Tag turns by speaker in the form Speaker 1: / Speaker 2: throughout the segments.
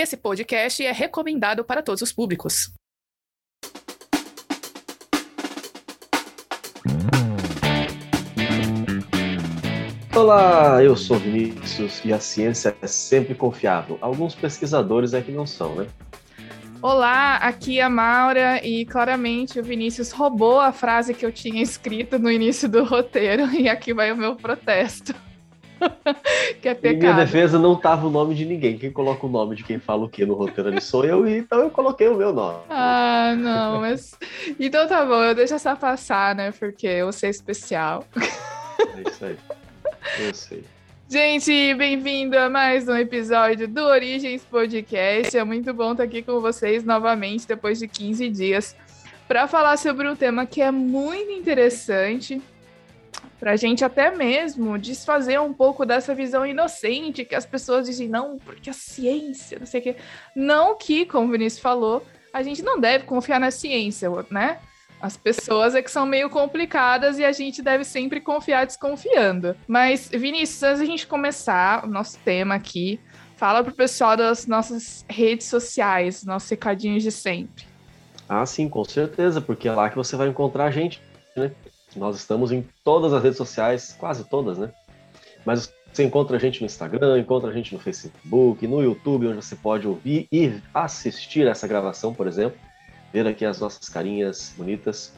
Speaker 1: Esse podcast é recomendado para todos os públicos.
Speaker 2: Olá, eu sou Vinícius e a ciência é sempre confiável. Alguns pesquisadores é que não são, né?
Speaker 1: Olá, aqui é a Maura e claramente o Vinícius roubou a frase que eu tinha escrito no início do roteiro e aqui vai o meu protesto. que é pecado. Em
Speaker 2: minha defesa não tava o nome de ninguém. Quem coloca o nome de quem fala o que no roteiro ali sou eu, então eu coloquei o meu nome.
Speaker 1: Ah, não, mas. Então tá bom, eu deixo essa passar, né? Porque eu sei especial.
Speaker 2: É isso aí. Eu sei.
Speaker 1: Gente, bem-vindo a mais um episódio do Origens Podcast. É muito bom estar aqui com vocês novamente depois de 15 dias para falar sobre um tema que é muito interessante para a gente até mesmo desfazer um pouco dessa visão inocente que as pessoas dizem, não, porque a ciência, não sei o quê. Não que, como o Vinícius falou, a gente não deve confiar na ciência, né? As pessoas é que são meio complicadas e a gente deve sempre confiar desconfiando. Mas, Vinícius, antes da gente começar o nosso tema aqui, fala pro pessoal das nossas redes sociais, nossos recadinhos de sempre.
Speaker 2: Ah, sim, com certeza, porque é lá que você vai encontrar a gente, né? Nós estamos em todas as redes sociais, quase todas, né? Mas você encontra a gente no Instagram, encontra a gente no Facebook, no YouTube, onde você pode ouvir e assistir essa gravação, por exemplo. Ver aqui as nossas carinhas bonitas.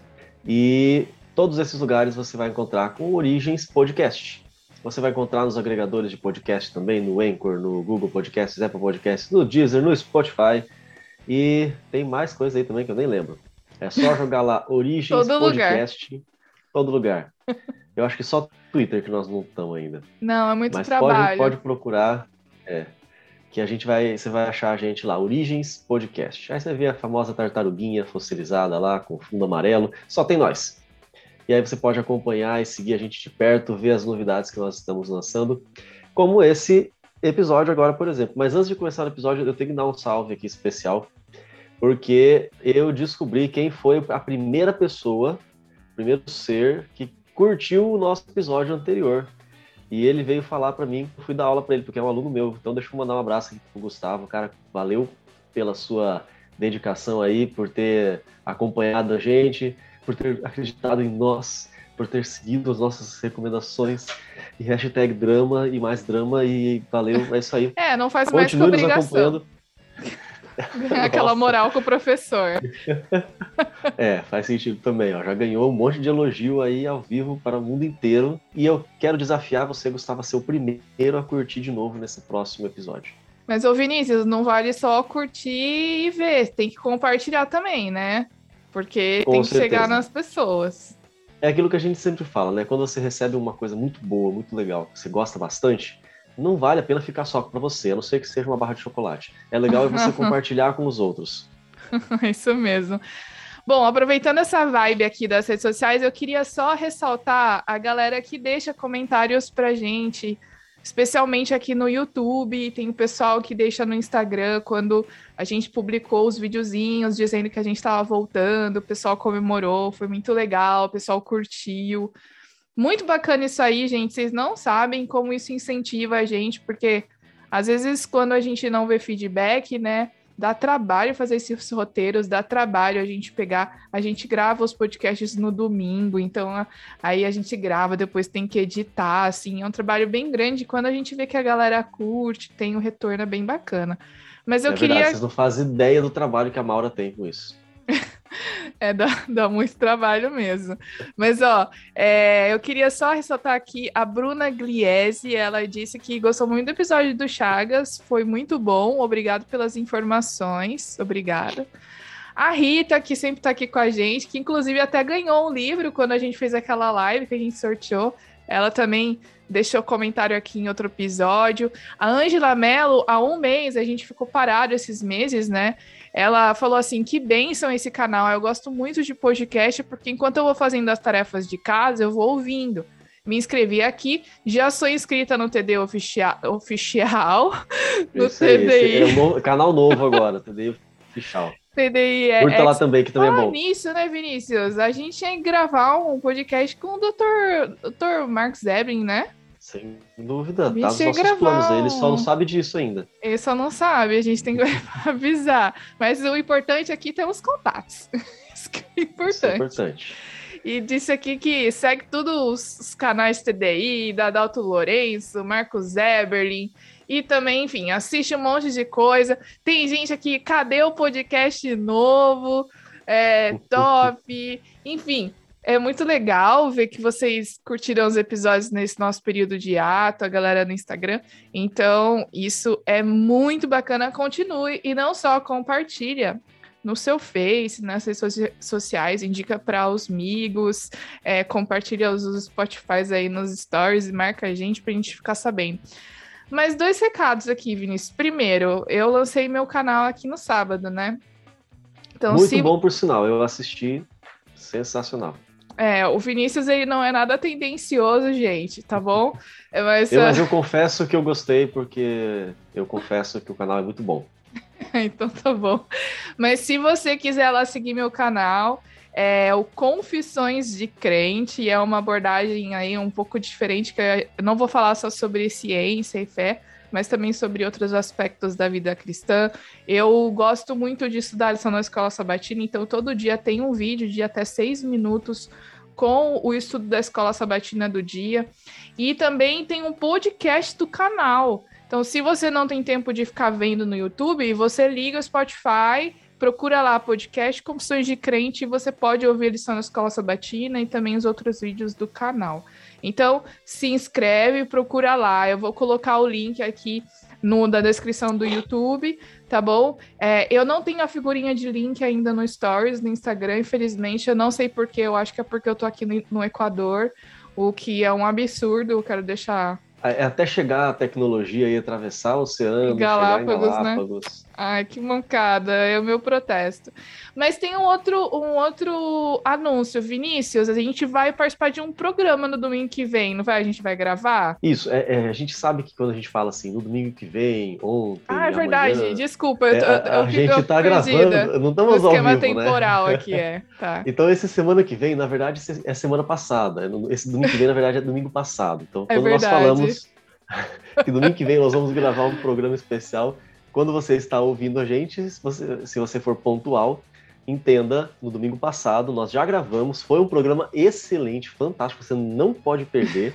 Speaker 2: E todos esses lugares você vai encontrar com Origens Podcast. Você vai encontrar nos agregadores de podcast também, no Anchor, no Google Podcasts, Apple Podcasts, no Deezer, no Spotify. E tem mais coisa aí também que eu nem lembro. É só jogar lá Origens Todo Podcast. Lugar todo lugar. Eu acho que só Twitter que nós não estamos ainda.
Speaker 1: Não, é muito Mas trabalho.
Speaker 2: Pode, pode procurar, é, que a gente vai, você vai achar a gente lá, Origens Podcast. Aí você vê a famosa tartaruguinha fossilizada lá, com fundo amarelo, só tem nós. E aí você pode acompanhar e seguir a gente de perto, ver as novidades que nós estamos lançando, como esse episódio agora, por exemplo. Mas antes de começar o episódio, eu tenho que dar um salve aqui especial, porque eu descobri quem foi a primeira pessoa primeiro ser que curtiu o nosso episódio anterior. E ele veio falar para mim, eu fui dar aula para ele, porque é um aluno meu. Então deixa eu mandar um abraço aqui pro Gustavo. Cara, valeu pela sua dedicação aí, por ter acompanhado a gente, por ter acreditado em nós, por ter seguido as nossas recomendações. E hashtag drama e mais drama e valeu, é isso aí.
Speaker 1: É, não faz mais que obrigação. acompanhando. Aquela moral com o professor.
Speaker 2: é, faz sentido também. Ó. Já ganhou um monte de elogio aí ao vivo para o mundo inteiro. E eu quero desafiar você, Gustavo, a ser o primeiro a curtir de novo nesse próximo episódio.
Speaker 1: Mas, ô Vinícius, não vale só curtir e ver, tem que compartilhar também, né? Porque Com tem que certeza. chegar nas pessoas.
Speaker 2: É aquilo que a gente sempre fala, né? Quando você recebe uma coisa muito boa, muito legal, que você gosta bastante, não vale a pena ficar só para você, a não ser que seja uma barra de chocolate. É legal você compartilhar com os outros.
Speaker 1: Isso mesmo. Bom, aproveitando essa vibe aqui das redes sociais, eu queria só ressaltar a galera que deixa comentários pra gente, especialmente aqui no YouTube, tem o pessoal que deixa no Instagram quando a gente publicou os videozinhos dizendo que a gente estava voltando, o pessoal comemorou, foi muito legal, o pessoal curtiu. Muito bacana isso aí, gente. Vocês não sabem como isso incentiva a gente, porque às vezes quando a gente não vê feedback, né, dá trabalho fazer esses roteiros, dá trabalho a gente pegar, a gente grava os podcasts no domingo, então aí a gente grava, depois tem que editar, assim, é um trabalho bem grande. Quando a gente vê que a galera curte, tem um retorno bem bacana. Mas eu é queria. Verdade,
Speaker 2: vocês não fazem ideia do trabalho que a Maura tem com isso.
Speaker 1: É, dá, dá, muito trabalho mesmo. Mas, ó, é, eu queria só ressaltar aqui a Bruna Gliese. Ela disse que gostou muito do episódio do Chagas, foi muito bom. Obrigado pelas informações. Obrigada. A Rita, que sempre tá aqui com a gente, que inclusive até ganhou um livro quando a gente fez aquela live que a gente sorteou. Ela também deixou comentário aqui em outro episódio. A Ângela Mello, há um mês, a gente ficou parado esses meses, né? Ela falou assim: que bênção esse canal. Eu gosto muito de podcast, porque enquanto eu vou fazendo as tarefas de casa, eu vou ouvindo. Me inscrevi aqui, já sou inscrita no TD oficial, oficial
Speaker 2: no Isso TDI. É um canal novo agora, TDI oficial.
Speaker 1: TDI é.
Speaker 2: Curta lá também, que também é bom.
Speaker 1: nisso, né, Vinícius? A gente ia gravar um podcast com o Dr. Dr. Mark Zebrin, né?
Speaker 2: Sem dúvida, tá nos nossos planos. Ele só não sabe disso ainda.
Speaker 1: Ele só não sabe, a gente tem que avisar. Mas o importante aqui tem os contatos. Isso que é importante. Isso é importante. E disse aqui que segue todos os canais TDI, da Adalto Lourenço, Marcos Eberlin. E também, enfim, assiste um monte de coisa. Tem gente aqui, cadê o podcast novo? É, top. Enfim, é muito legal ver que vocês curtiram os episódios nesse nosso período de ato, a galera no Instagram. Então, isso é muito bacana. Continue e não só compartilha no seu Face, nas redes sociais, indica para os amigos, é, compartilha os Spotify aí nos stories e marca a gente para a gente ficar sabendo. Mas dois recados aqui, Vinícius. Primeiro, eu lancei meu canal aqui no sábado, né?
Speaker 2: Então, Muito se... bom, por sinal. Eu assisti. Sensacional.
Speaker 1: É, o Vinícius ele não é nada tendencioso, gente, tá bom?
Speaker 2: É, mas, eu, mas eu confesso que eu gostei, porque eu confesso que o canal é muito bom.
Speaker 1: então tá bom. Mas se você quiser lá seguir meu canal, é o Confissões de Crente, é uma abordagem aí um pouco diferente, que eu não vou falar só sobre ciência e fé, mas também sobre outros aspectos da vida cristã. Eu gosto muito de estudar lição na escola sabatina, então todo dia tem um vídeo de até seis minutos com o estudo da escola sabatina do dia. E também tem um podcast do canal. Então, se você não tem tempo de ficar vendo no YouTube, você liga o Spotify, procura lá podcast Confissões de Crente e você pode ouvir a lição na escola sabatina e também os outros vídeos do canal. Então, se inscreve, procura lá. Eu vou colocar o link aqui no, da descrição do YouTube, tá bom? É, eu não tenho a figurinha de link ainda no Stories, no Instagram, infelizmente. Eu não sei porquê, eu acho que é porque eu tô aqui no, no Equador, o que é um absurdo. Eu quero deixar
Speaker 2: até chegar a tecnologia e atravessar o oceano, Galápagos, Galápagos.
Speaker 1: Né? Ai, que mancada, é o meu protesto. Mas tem um outro, um outro anúncio, Vinícius, a gente vai participar de um programa no domingo que vem, não vai? A gente vai gravar?
Speaker 2: Isso, é, é a gente sabe que quando a gente fala assim, no domingo que vem, ontem,
Speaker 1: Ah, é verdade,
Speaker 2: amanhã,
Speaker 1: desculpa, eu, é,
Speaker 2: eu, eu, a gente tá gravando, não estamos ao vivo,
Speaker 1: esquema temporal
Speaker 2: né?
Speaker 1: aqui, é, tá.
Speaker 2: Então, esse semana que vem, na verdade, é semana passada, esse domingo que vem, na verdade, é domingo passado. Então, é quando é nós falamos que domingo que vem nós vamos gravar um programa especial. Quando você está ouvindo a gente, se você, se você for pontual, entenda, no domingo passado nós já gravamos, foi um programa excelente, fantástico, você não pode perder.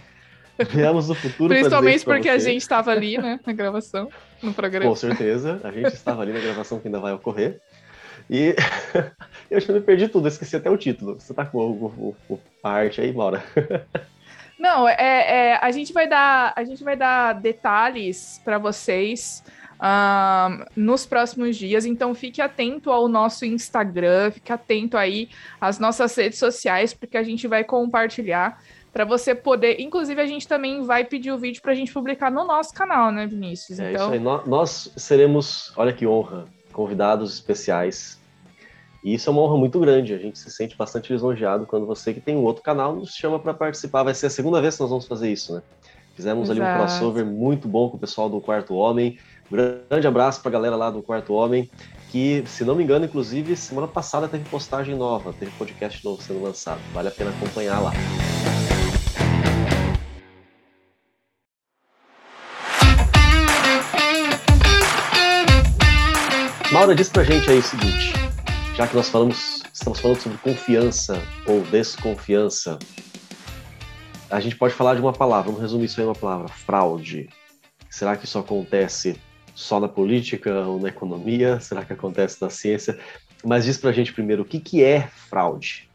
Speaker 2: Viemos do futuro.
Speaker 1: Principalmente porque a gente estava ali, né, na gravação, no programa.
Speaker 2: Com certeza, a gente estava ali na gravação que ainda vai ocorrer. E eu já me perdi tudo, esqueci até o título. Você tá com o, o, o, a arte aí, Maura?
Speaker 1: Não, é, é, a gente vai dar, a gente vai dar detalhes para vocês uh, nos próximos dias. Então fique atento ao nosso Instagram, fique atento aí às nossas redes sociais, porque a gente vai compartilhar para você poder. Inclusive, a gente também vai pedir o vídeo para a gente publicar no nosso canal, né, Vinícius?
Speaker 2: É então... isso aí. Nós seremos, olha que honra, convidados especiais e isso é uma honra muito grande. A gente se sente bastante lisonjeado quando você que tem um outro canal nos chama para participar. Vai ser a segunda vez que nós vamos fazer isso, né? Fizemos Exato. ali um crossover muito bom com o pessoal do Quarto Homem. grande abraço para a galera lá do Quarto Homem, que, se não me engano, inclusive, semana passada teve postagem nova, teve podcast novo sendo lançado. Vale a pena acompanhar lá. Maura, diz pra gente aí o seguinte já que nós falamos, estamos falando sobre confiança ou desconfiança, a gente pode falar de uma palavra, vamos resumir isso em uma palavra, fraude. Será que isso acontece só na política ou na economia? Será que acontece na ciência? Mas diz pra gente primeiro, o que, que é fraude?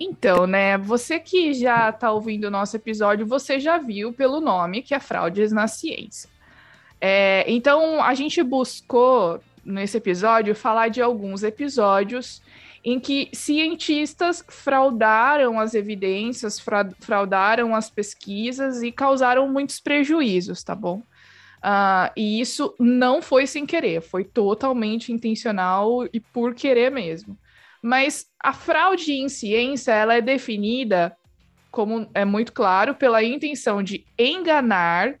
Speaker 1: Então, né, você que já está ouvindo o nosso episódio, você já viu pelo nome que é fraudes na ciência. É, então, a gente buscou nesse episódio falar de alguns episódios em que cientistas fraudaram as evidências, fraudaram as pesquisas e causaram muitos prejuízos, tá bom? Uh, e isso não foi sem querer, foi totalmente intencional e por querer mesmo. Mas a fraude em ciência ela é definida, como é muito claro, pela intenção de enganar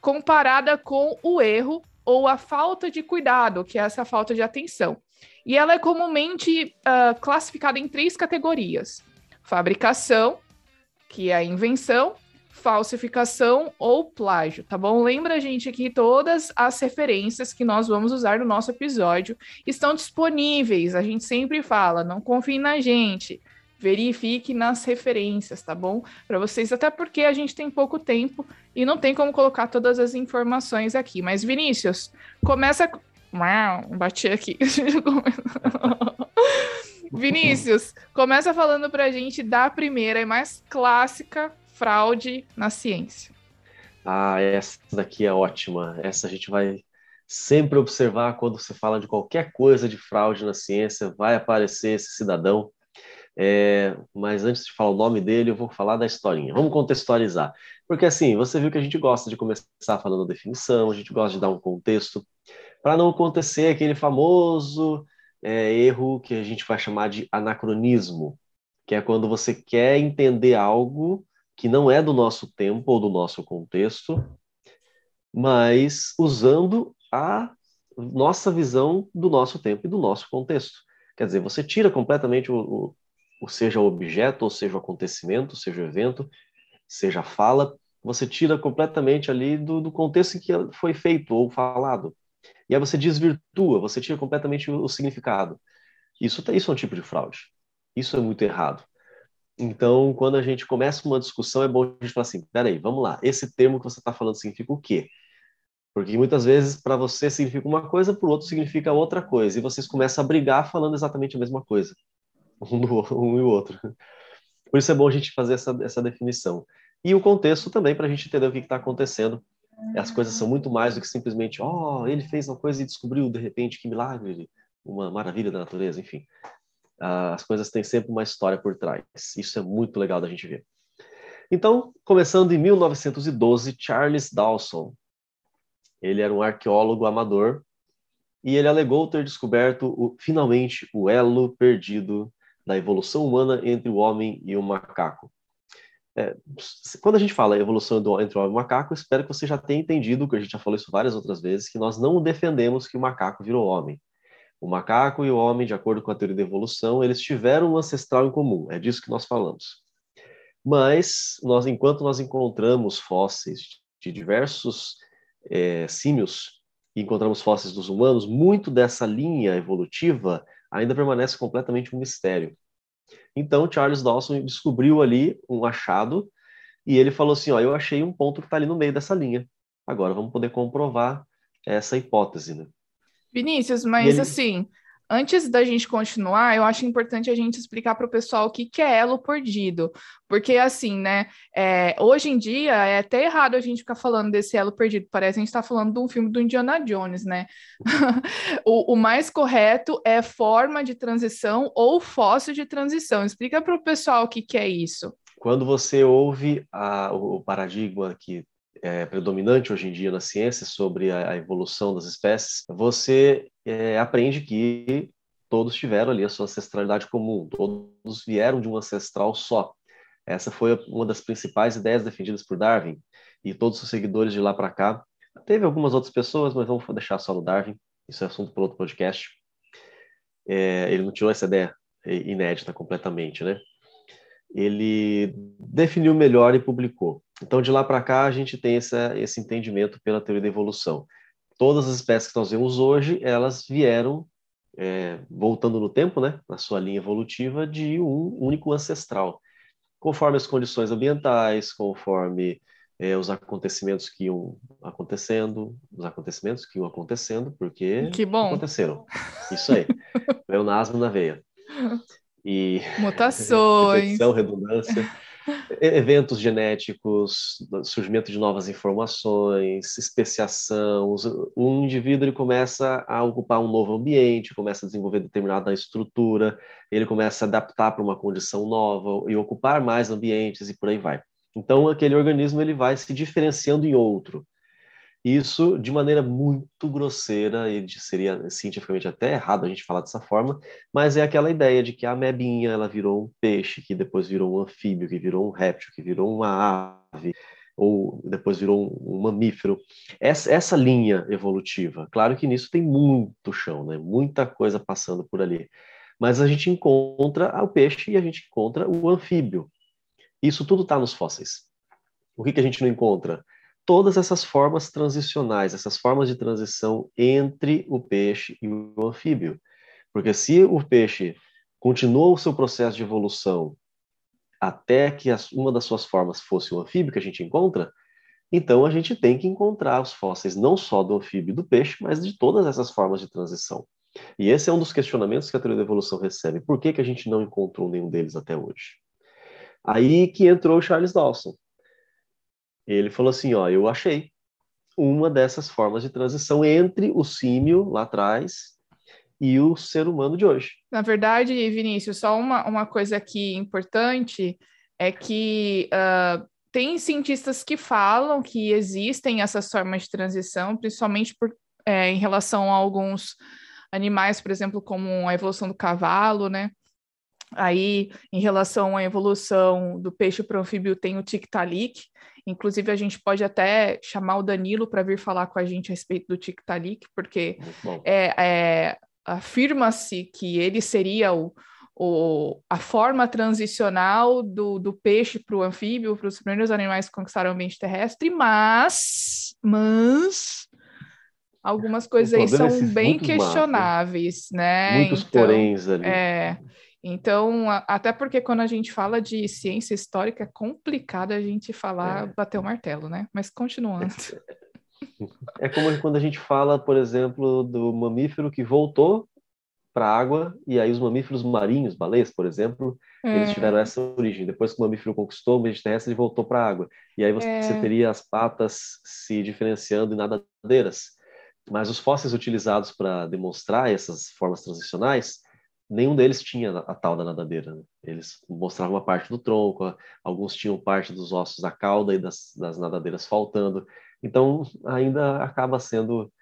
Speaker 1: comparada com o erro ou a falta de cuidado, que é essa falta de atenção. E ela é comumente uh, classificada em três categorias: fabricação, que é a invenção, falsificação ou plágio, tá bom? Lembra, gente, que todas as referências que nós vamos usar no nosso episódio estão disponíveis. A gente sempre fala, não confie na gente. Verifique nas referências, tá bom? Para vocês, até porque a gente tem pouco tempo e não tem como colocar todas as informações aqui. Mas, Vinícius, começa. Uau, bati aqui. Vinícius, começa falando para a gente da primeira e mais clássica fraude na ciência.
Speaker 2: Ah, essa daqui é ótima. Essa a gente vai sempre observar quando você fala de qualquer coisa de fraude na ciência, vai aparecer esse cidadão. É, mas antes de falar o nome dele, eu vou falar da historinha. Vamos contextualizar. Porque assim, você viu que a gente gosta de começar falando definição, a gente gosta de dar um contexto, para não acontecer aquele famoso é, erro que a gente vai chamar de anacronismo, que é quando você quer entender algo que não é do nosso tempo ou do nosso contexto, mas usando a nossa visão do nosso tempo e do nosso contexto. Quer dizer, você tira completamente o, o, o seja o objeto, ou seja o acontecimento, seja o evento, seja a fala, você tira completamente ali do, do contexto em que foi feito ou falado. E aí você desvirtua, você tira completamente o, o significado. Isso, isso é um tipo de fraude. Isso é muito errado. Então, quando a gente começa uma discussão, é bom a gente falar assim: peraí, vamos lá, esse termo que você está falando significa o quê? Porque muitas vezes para você significa uma coisa, para o outro significa outra coisa, e vocês começam a brigar falando exatamente a mesma coisa, um, do, um e o outro. Por isso é bom a gente fazer essa, essa definição. E o contexto também, para a gente entender o que está acontecendo. As coisas são muito mais do que simplesmente, oh, ele fez uma coisa e descobriu de repente que milagre, uma maravilha da natureza, enfim as coisas têm sempre uma história por trás. Isso é muito legal da gente ver. Então, começando em 1912, Charles Dawson, ele era um arqueólogo amador e ele alegou ter descoberto o, finalmente o elo perdido da evolução humana entre o homem e o macaco. É, quando a gente fala evolução do, entre o homem e o macaco, espero que você já tenha entendido, que a gente já falou isso várias outras vezes, que nós não defendemos que o macaco virou homem. O macaco e o homem, de acordo com a teoria da evolução, eles tiveram um ancestral em comum. É disso que nós falamos. Mas, nós, enquanto nós encontramos fósseis de diversos é, símios e encontramos fósseis dos humanos, muito dessa linha evolutiva ainda permanece completamente um mistério. Então, Charles Dawson descobriu ali um achado e ele falou assim: ó, eu achei um ponto que está ali no meio dessa linha. Agora vamos poder comprovar essa hipótese. Né?
Speaker 1: Vinícius, mas ele... assim, antes da gente continuar, eu acho importante a gente explicar para o pessoal o que, que é elo perdido. Porque, assim, né, é, hoje em dia é até errado a gente ficar falando desse elo perdido. Parece que a gente está falando de um filme do Indiana Jones, né? o, o, mais correto é forma de transição ou fóssil de transição. Explica para o pessoal o que, que é isso.
Speaker 2: Quando você ouve a, o paradigma que é, predominante hoje em dia na ciência sobre a, a evolução das espécies, você é, aprende que todos tiveram ali a sua ancestralidade comum, todos vieram de um ancestral só. Essa foi uma das principais ideias defendidas por Darwin e todos os seguidores de lá para cá. Teve algumas outras pessoas, mas vamos deixar só no Darwin. Isso é assunto para outro podcast. É, ele não tirou essa ideia inédita completamente, né? Ele definiu melhor e publicou. Então, de lá para cá, a gente tem essa, esse entendimento pela teoria da evolução. Todas as espécies que nós vemos hoje, elas vieram, é, voltando no tempo, né, na sua linha evolutiva, de um único ancestral. Conforme as condições ambientais, conforme é, os acontecimentos que iam acontecendo, os acontecimentos que iam acontecendo, porque
Speaker 1: que bom.
Speaker 2: aconteceram. Isso aí. Pleonasmo na veia.
Speaker 1: E mutações,
Speaker 2: redundância eventos genéticos, surgimento de novas informações, especiação. O indivíduo ele começa a ocupar um novo ambiente, começa a desenvolver determinada estrutura, ele começa a adaptar para uma condição nova e ocupar mais ambientes e por aí vai. Então aquele organismo ele vai se diferenciando em outro. Isso de maneira muito grosseira, e seria cientificamente até errado a gente falar dessa forma, mas é aquela ideia de que a amebinha ela virou um peixe, que depois virou um anfíbio, que virou um réptil, que virou uma ave, ou depois virou um, um mamífero. Essa, essa linha evolutiva, claro que nisso tem muito chão, né? muita coisa passando por ali. Mas a gente encontra o peixe e a gente encontra o anfíbio. Isso tudo está nos fósseis. o que, que a gente não encontra? Todas essas formas transicionais, essas formas de transição entre o peixe e o anfíbio. Porque se o peixe continuou o seu processo de evolução até que uma das suas formas fosse o anfíbio que a gente encontra, então a gente tem que encontrar os fósseis não só do anfíbio e do peixe, mas de todas essas formas de transição. E esse é um dos questionamentos que a teoria da evolução recebe. Por que, que a gente não encontrou nenhum deles até hoje? Aí que entrou Charles Dawson. Ele falou assim, ó, eu achei uma dessas formas de transição entre o símio lá atrás e o ser humano de hoje.
Speaker 1: Na verdade, Vinícius, só uma, uma coisa aqui importante é que uh, tem cientistas que falam que existem essas formas de transição, principalmente por, é, em relação a alguns animais, por exemplo, como a evolução do cavalo, né? Aí, em relação à evolução do peixe para o anfíbio, tem o tic-talic. Inclusive, a gente pode até chamar o Danilo para vir falar com a gente a respeito do tic-talic, porque é, é afirma-se que ele seria o, o, a forma transicional do, do peixe para o anfíbio, para os primeiros animais que conquistaram o ambiente terrestre, mas, mas algumas coisas aí são bem questionáveis, né?
Speaker 2: Muitos então, poréns ali.
Speaker 1: É, então, até porque quando a gente fala de ciência histórica, é complicado a gente falar, é. bater o martelo, né? Mas continuando.
Speaker 2: É como quando a gente fala, por exemplo, do mamífero que voltou para a água, e aí os mamíferos marinhos, baleias, por exemplo, é. eles tiveram essa origem. Depois que o mamífero conquistou o ambiente terrestre, ele voltou para a água. E aí você, é. você teria as patas se diferenciando em nadadeiras. Mas os fósseis utilizados para demonstrar essas formas transicionais, nenhum deles tinha a tal da nadadeira. Né? Eles mostravam uma parte do tronco, alguns tinham parte dos ossos da cauda e das, das nadadeiras faltando. Então, ainda acaba sendo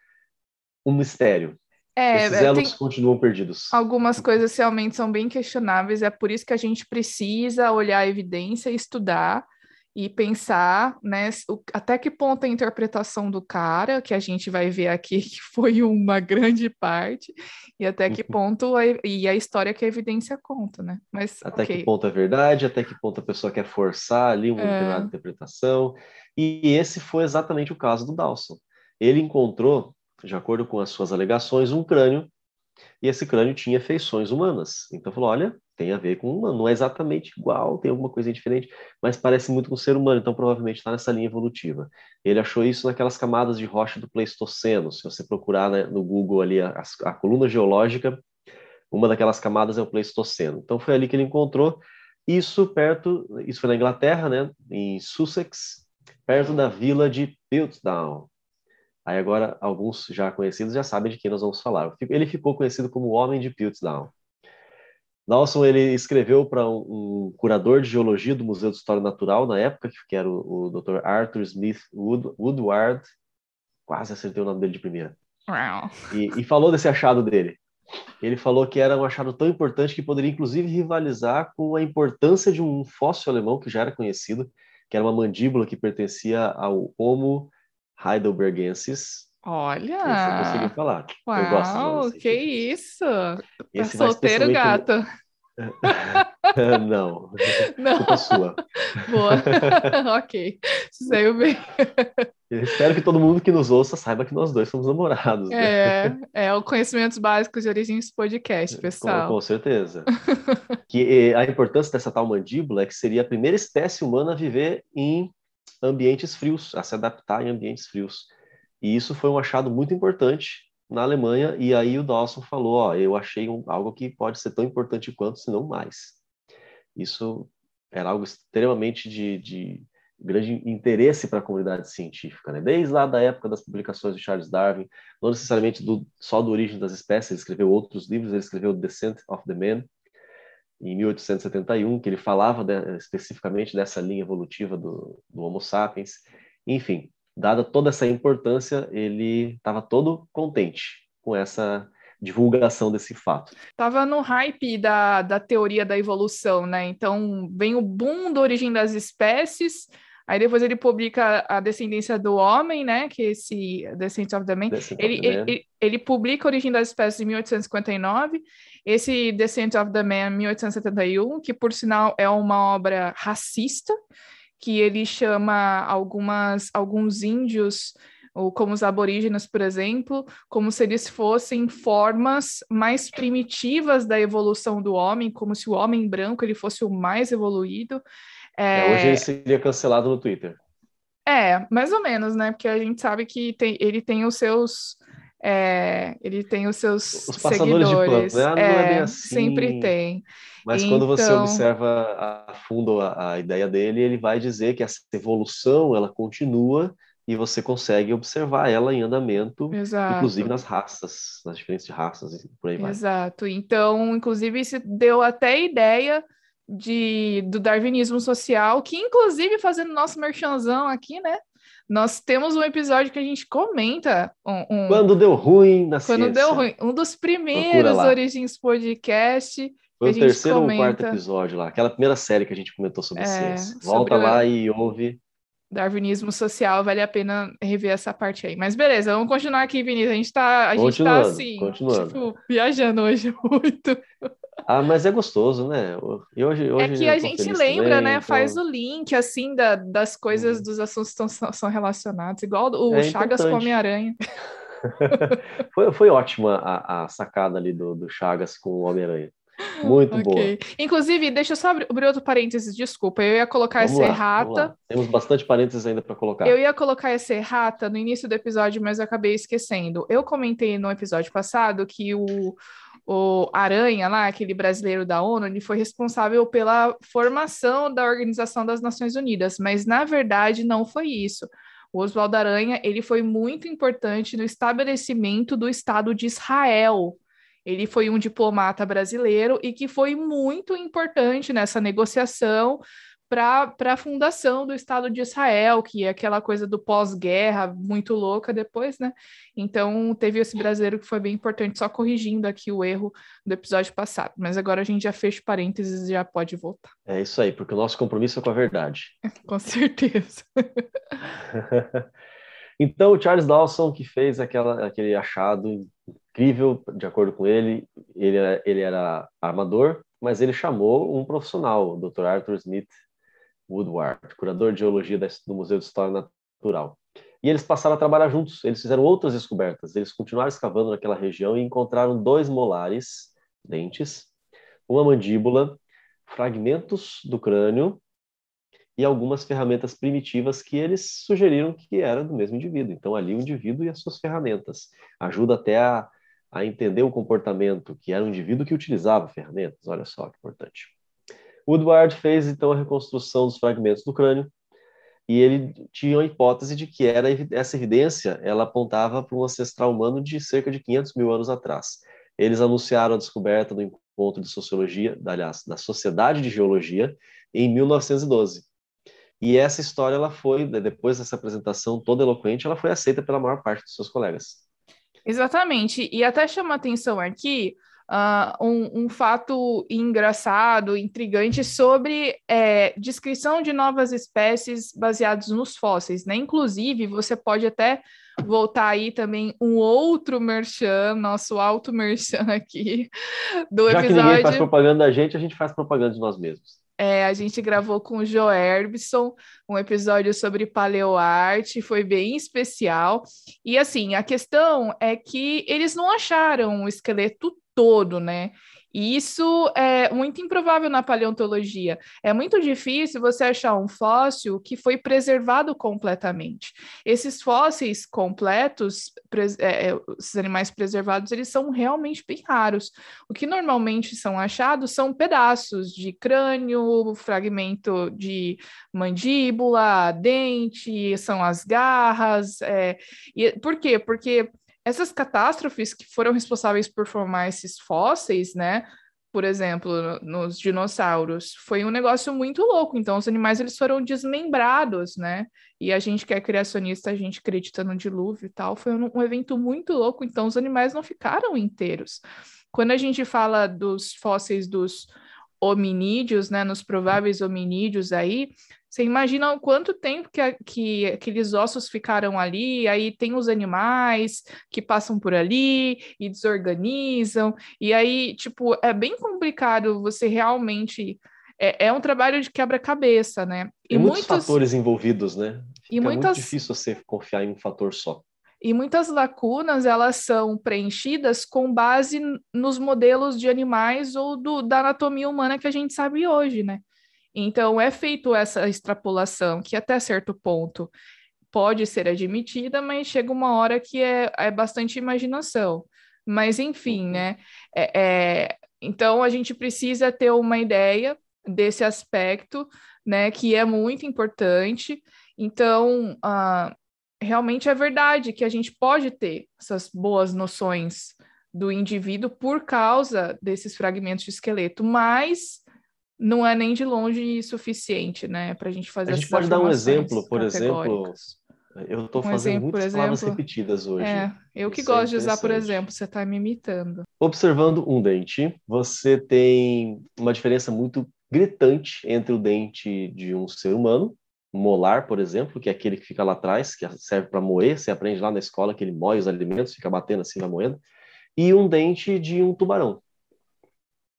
Speaker 2: um mistério. É, Esses elos tem... continuam perdidos.
Speaker 1: Algumas coisas realmente são bem questionáveis, é por isso que a gente precisa olhar a evidência e estudar e pensar, né, até que ponto a interpretação do cara, que a gente vai ver aqui que foi uma grande parte, e até que ponto a, e a história que a evidência conta, né? Mas
Speaker 2: até
Speaker 1: okay.
Speaker 2: que ponto é verdade, até que ponto a pessoa quer forçar ali uma é... determinada interpretação. E esse foi exatamente o caso do Dawson. Ele encontrou, de acordo com as suas alegações, um crânio e esse crânio tinha feições humanas. Então falou, olha, tem a ver com humano, não é exatamente igual, tem alguma coisa diferente, mas parece muito com o ser humano, então provavelmente está nessa linha evolutiva. Ele achou isso naquelas camadas de rocha do Pleistoceno. Se você procurar né, no Google ali a, a, coluna geológica, uma daquelas camadas é o Pleistoceno. Então foi ali que ele encontrou isso perto, isso foi na Inglaterra, né, em Sussex, perto da vila de Piltdown. Aí agora alguns já conhecidos já sabem de quem nós vamos falar. Ele ficou conhecido como o Homem de Piltdown. Dawson ele escreveu para um, um, curador de geologia do Museu de História Natural na época, que era o, o Dr. Arthur Smith Wood, Woodward, quase acertei o nome dele de primeira. E, e, falou desse achado dele. Ele falou que era um achado tão importante que poderia inclusive rivalizar com a importância de um fóssil alemão que já era conhecido, que era uma mandíbula que pertencia ao Homo heidelbergensis,
Speaker 1: Olha!
Speaker 2: Esse eu consegui falar.
Speaker 1: Uau, eu gosto que isso! Tá Esse tá solteiro, gato?
Speaker 2: não, não. Culpa sua.
Speaker 1: Boa, ok. Saiu bem.
Speaker 2: Eu espero que todo mundo que nos ouça saiba que nós dois somos namorados.
Speaker 1: Né? É, é o conhecimentos básicos de origem desse podcast, pessoal.
Speaker 2: Com, com certeza. que a importância dessa tal mandíbula é que seria a primeira espécie humana a viver em ambientes frios, a se adaptar em ambientes frios. E isso foi um achado muito importante na Alemanha, e aí o Dawson falou, ó, eu achei um, algo que pode ser tão importante quanto, se não mais. Isso era algo extremamente de, de grande interesse para a comunidade científica, né? Desde lá da época das publicações de Charles Darwin, não necessariamente do, só do Origem das Espécies, ele escreveu outros livros, ele escreveu Descent of the Man, em 1871, que ele falava de, especificamente dessa linha evolutiva do, do Homo sapiens. Enfim, dada toda essa importância, ele estava todo contente com essa divulgação desse fato.
Speaker 1: Estava no hype da, da teoria da evolução, né? Então vem o boom da origem das espécies, aí depois ele publica a descendência do homem, né? Que é esse Descent of the Man. Ele, ele, ele, ele, publica a origem das espécies em 1859, esse Descent of the Man 1871, que por sinal é uma obra racista, que ele chama algumas, alguns índios ou como os aborígenes, por exemplo, como se eles fossem formas mais primitivas da evolução do homem, como se o homem branco ele fosse o mais evoluído.
Speaker 2: É... É, hoje ele seria cancelado no Twitter.
Speaker 1: É, mais ou menos, né? Porque a gente sabe que tem, ele tem os seus. É, ele tem os seus os seguidores.
Speaker 2: De plano, né? É, é assim.
Speaker 1: Sempre tem.
Speaker 2: Mas então... quando você então observa a fundo a, a ideia dele, ele vai dizer que essa evolução ela continua e você consegue observar ela em andamento, Exato. inclusive nas raças, nas diferentes raças e por aí vai.
Speaker 1: Exato. Então, inclusive, isso deu até ideia de, do darwinismo social, que inclusive fazendo nosso merchanzão aqui, né? Nós temos um episódio que a gente comenta um, um...
Speaker 2: quando deu ruim na
Speaker 1: quando
Speaker 2: ciência.
Speaker 1: deu ruim, um dos primeiros Origens Podcast.
Speaker 2: Foi o terceiro comenta... ou quarto episódio lá, aquela primeira série que a gente comentou sobre é, ciência. Volta sobre... lá e ouve
Speaker 1: darwinismo social, vale a pena rever essa parte aí. Mas beleza, vamos continuar aqui, Vinícius. A gente tá, a gente tá assim, tipo, viajando hoje muito.
Speaker 2: Ah, mas é gostoso, né? E hoje, hoje
Speaker 1: é que a gente lembra, também, né? Então... Faz o link, assim, da, das coisas, uhum. dos assuntos que são, são relacionados, igual o é Chagas com Homem-Aranha.
Speaker 2: foi, foi ótima a, a sacada ali do, do Chagas com o Homem-Aranha. Muito okay. boa.
Speaker 1: Inclusive, deixa eu só abrir outro parênteses, desculpa. Eu ia colocar vamos essa lá, errata.
Speaker 2: Temos bastante parênteses ainda para colocar.
Speaker 1: Eu ia colocar essa errata no início do episódio, mas eu acabei esquecendo. Eu comentei no episódio passado que o, o Aranha, lá, aquele brasileiro da ONU, ele foi responsável pela formação da Organização das Nações Unidas, mas na verdade não foi isso. O Oswaldo Aranha, ele foi muito importante no estabelecimento do Estado de Israel, ele foi um diplomata brasileiro e que foi muito importante nessa negociação para a fundação do Estado de Israel, que é aquela coisa do pós-guerra muito louca depois, né? Então teve esse brasileiro que foi bem importante, só corrigindo aqui o erro do episódio passado. Mas agora a gente já fecha parênteses e já pode voltar.
Speaker 2: É isso aí, porque o nosso compromisso é com a verdade.
Speaker 1: com certeza.
Speaker 2: então, o Charles Dawson, que fez aquela, aquele achado incrível, de acordo com ele, ele era, ele era armador, mas ele chamou um profissional, o Dr. Arthur Smith Woodward, curador de geologia do Museu de História Natural. E eles passaram a trabalhar juntos, eles fizeram outras descobertas, eles continuaram escavando naquela região e encontraram dois molares, dentes, uma mandíbula, fragmentos do crânio e algumas ferramentas primitivas que eles sugeriram que eram do mesmo indivíduo. Então, ali o indivíduo e as suas ferramentas. Ajuda até a a entender o comportamento, que era um indivíduo que utilizava ferramentas. Olha só que importante. Woodward fez então a reconstrução dos fragmentos do crânio e ele tinha a hipótese de que era essa evidência ela apontava para um ancestral humano de cerca de 500 mil anos atrás. Eles anunciaram a descoberta do encontro de sociologia, aliás, da Sociedade de Geologia, em 1912. E essa história, ela foi, depois dessa apresentação toda eloquente, ela foi aceita pela maior parte dos seus colegas.
Speaker 1: Exatamente. E até chama atenção aqui uh, um, um, fato engraçado, intrigante sobre é, descrição de novas espécies baseados nos fósseis, né? Inclusive, você pode até voltar aí também um outro merchan, nosso alto merchan aqui do
Speaker 2: Já
Speaker 1: episódio.
Speaker 2: Já que ninguém faz propaganda da gente, a gente faz propaganda de nós mesmos.
Speaker 1: É, a gente gravou com o Joe Erbson um episódio sobre paleoarte, foi bem especial. E assim, a questão é que eles não acharam o esqueleto todo, né? E isso é muito improvável na paleontologia. É muito difícil você achar um fóssil que foi preservado completamente. Esses fósseis completos, é, é, esses animais preservados, eles são realmente bem raros. O que normalmente são achados são pedaços de crânio, fragmento de mandíbula, dente, são as garras. É, e, por quê? Porque essas catástrofes que foram responsáveis por formar esses fósseis, né? Por exemplo, nos dinossauros, foi um negócio muito louco. Então, os animais eles foram desmembrados, né? E a gente que é criacionista, a gente acredita no dilúvio e tal, foi um, um evento muito louco. Então, os animais não ficaram inteiros. Quando a gente fala dos fósseis dos hominídeos, né, nos prováveis hominídeos aí, você imagina o quanto tempo que, que aqueles ossos ficaram ali, aí tem os animais que passam por ali e desorganizam, e aí, tipo, é bem complicado você realmente é, é um trabalho de quebra-cabeça, né?
Speaker 2: E muitos, muitos fatores envolvidos, né? Fica
Speaker 1: e muitas...
Speaker 2: muito difícil você confiar em um fator só.
Speaker 1: E muitas lacunas elas são preenchidas com base nos modelos de animais ou do, da anatomia humana que a gente sabe hoje, né? Então é feito essa extrapolação que até certo ponto pode ser admitida, mas chega uma hora que é, é bastante imaginação. Mas enfim, uhum. né? É, é, então a gente precisa ter uma ideia desse aspecto, né? Que é muito importante. Então, uh, realmente é verdade que a gente pode ter essas boas noções do indivíduo por causa desses fragmentos de esqueleto, mas não é nem de longe suficiente, né, para a gente fazer.
Speaker 2: A gente pode dar um exemplo, por exemplo. Eu estou um fazendo exemplo, muitas exemplo, palavras repetidas hoje.
Speaker 1: É, eu que Isso é gosto é de usar, por exemplo, você está me imitando.
Speaker 2: Observando um dente, você tem uma diferença muito gritante entre o dente de um ser humano molar, por exemplo, que é aquele que fica lá atrás, que serve para moer, você aprende lá na escola que ele moe os alimentos, fica batendo assim na moeda, e um dente de um tubarão,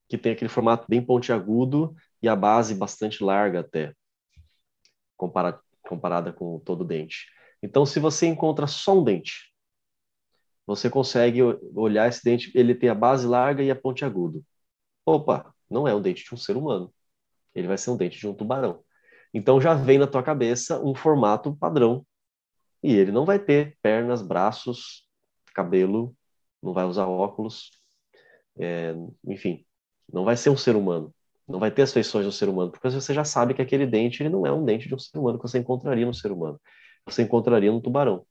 Speaker 2: que tem aquele formato bem pontiagudo e a base bastante larga até, comparada, comparada com todo o dente. Então, se você encontra só um dente, você consegue olhar esse dente, ele tem a base larga e a pontiagudo. Opa, não é um dente de um ser humano. Ele vai ser um dente de um tubarão. Então já vem na tua cabeça um formato padrão. E ele não vai ter pernas, braços, cabelo, não vai usar óculos, é, enfim, não vai ser um ser humano. Não vai ter as feições do ser humano, porque você já sabe que aquele dente ele não é um dente de um ser humano que você encontraria no ser humano. Você encontraria no tubarão.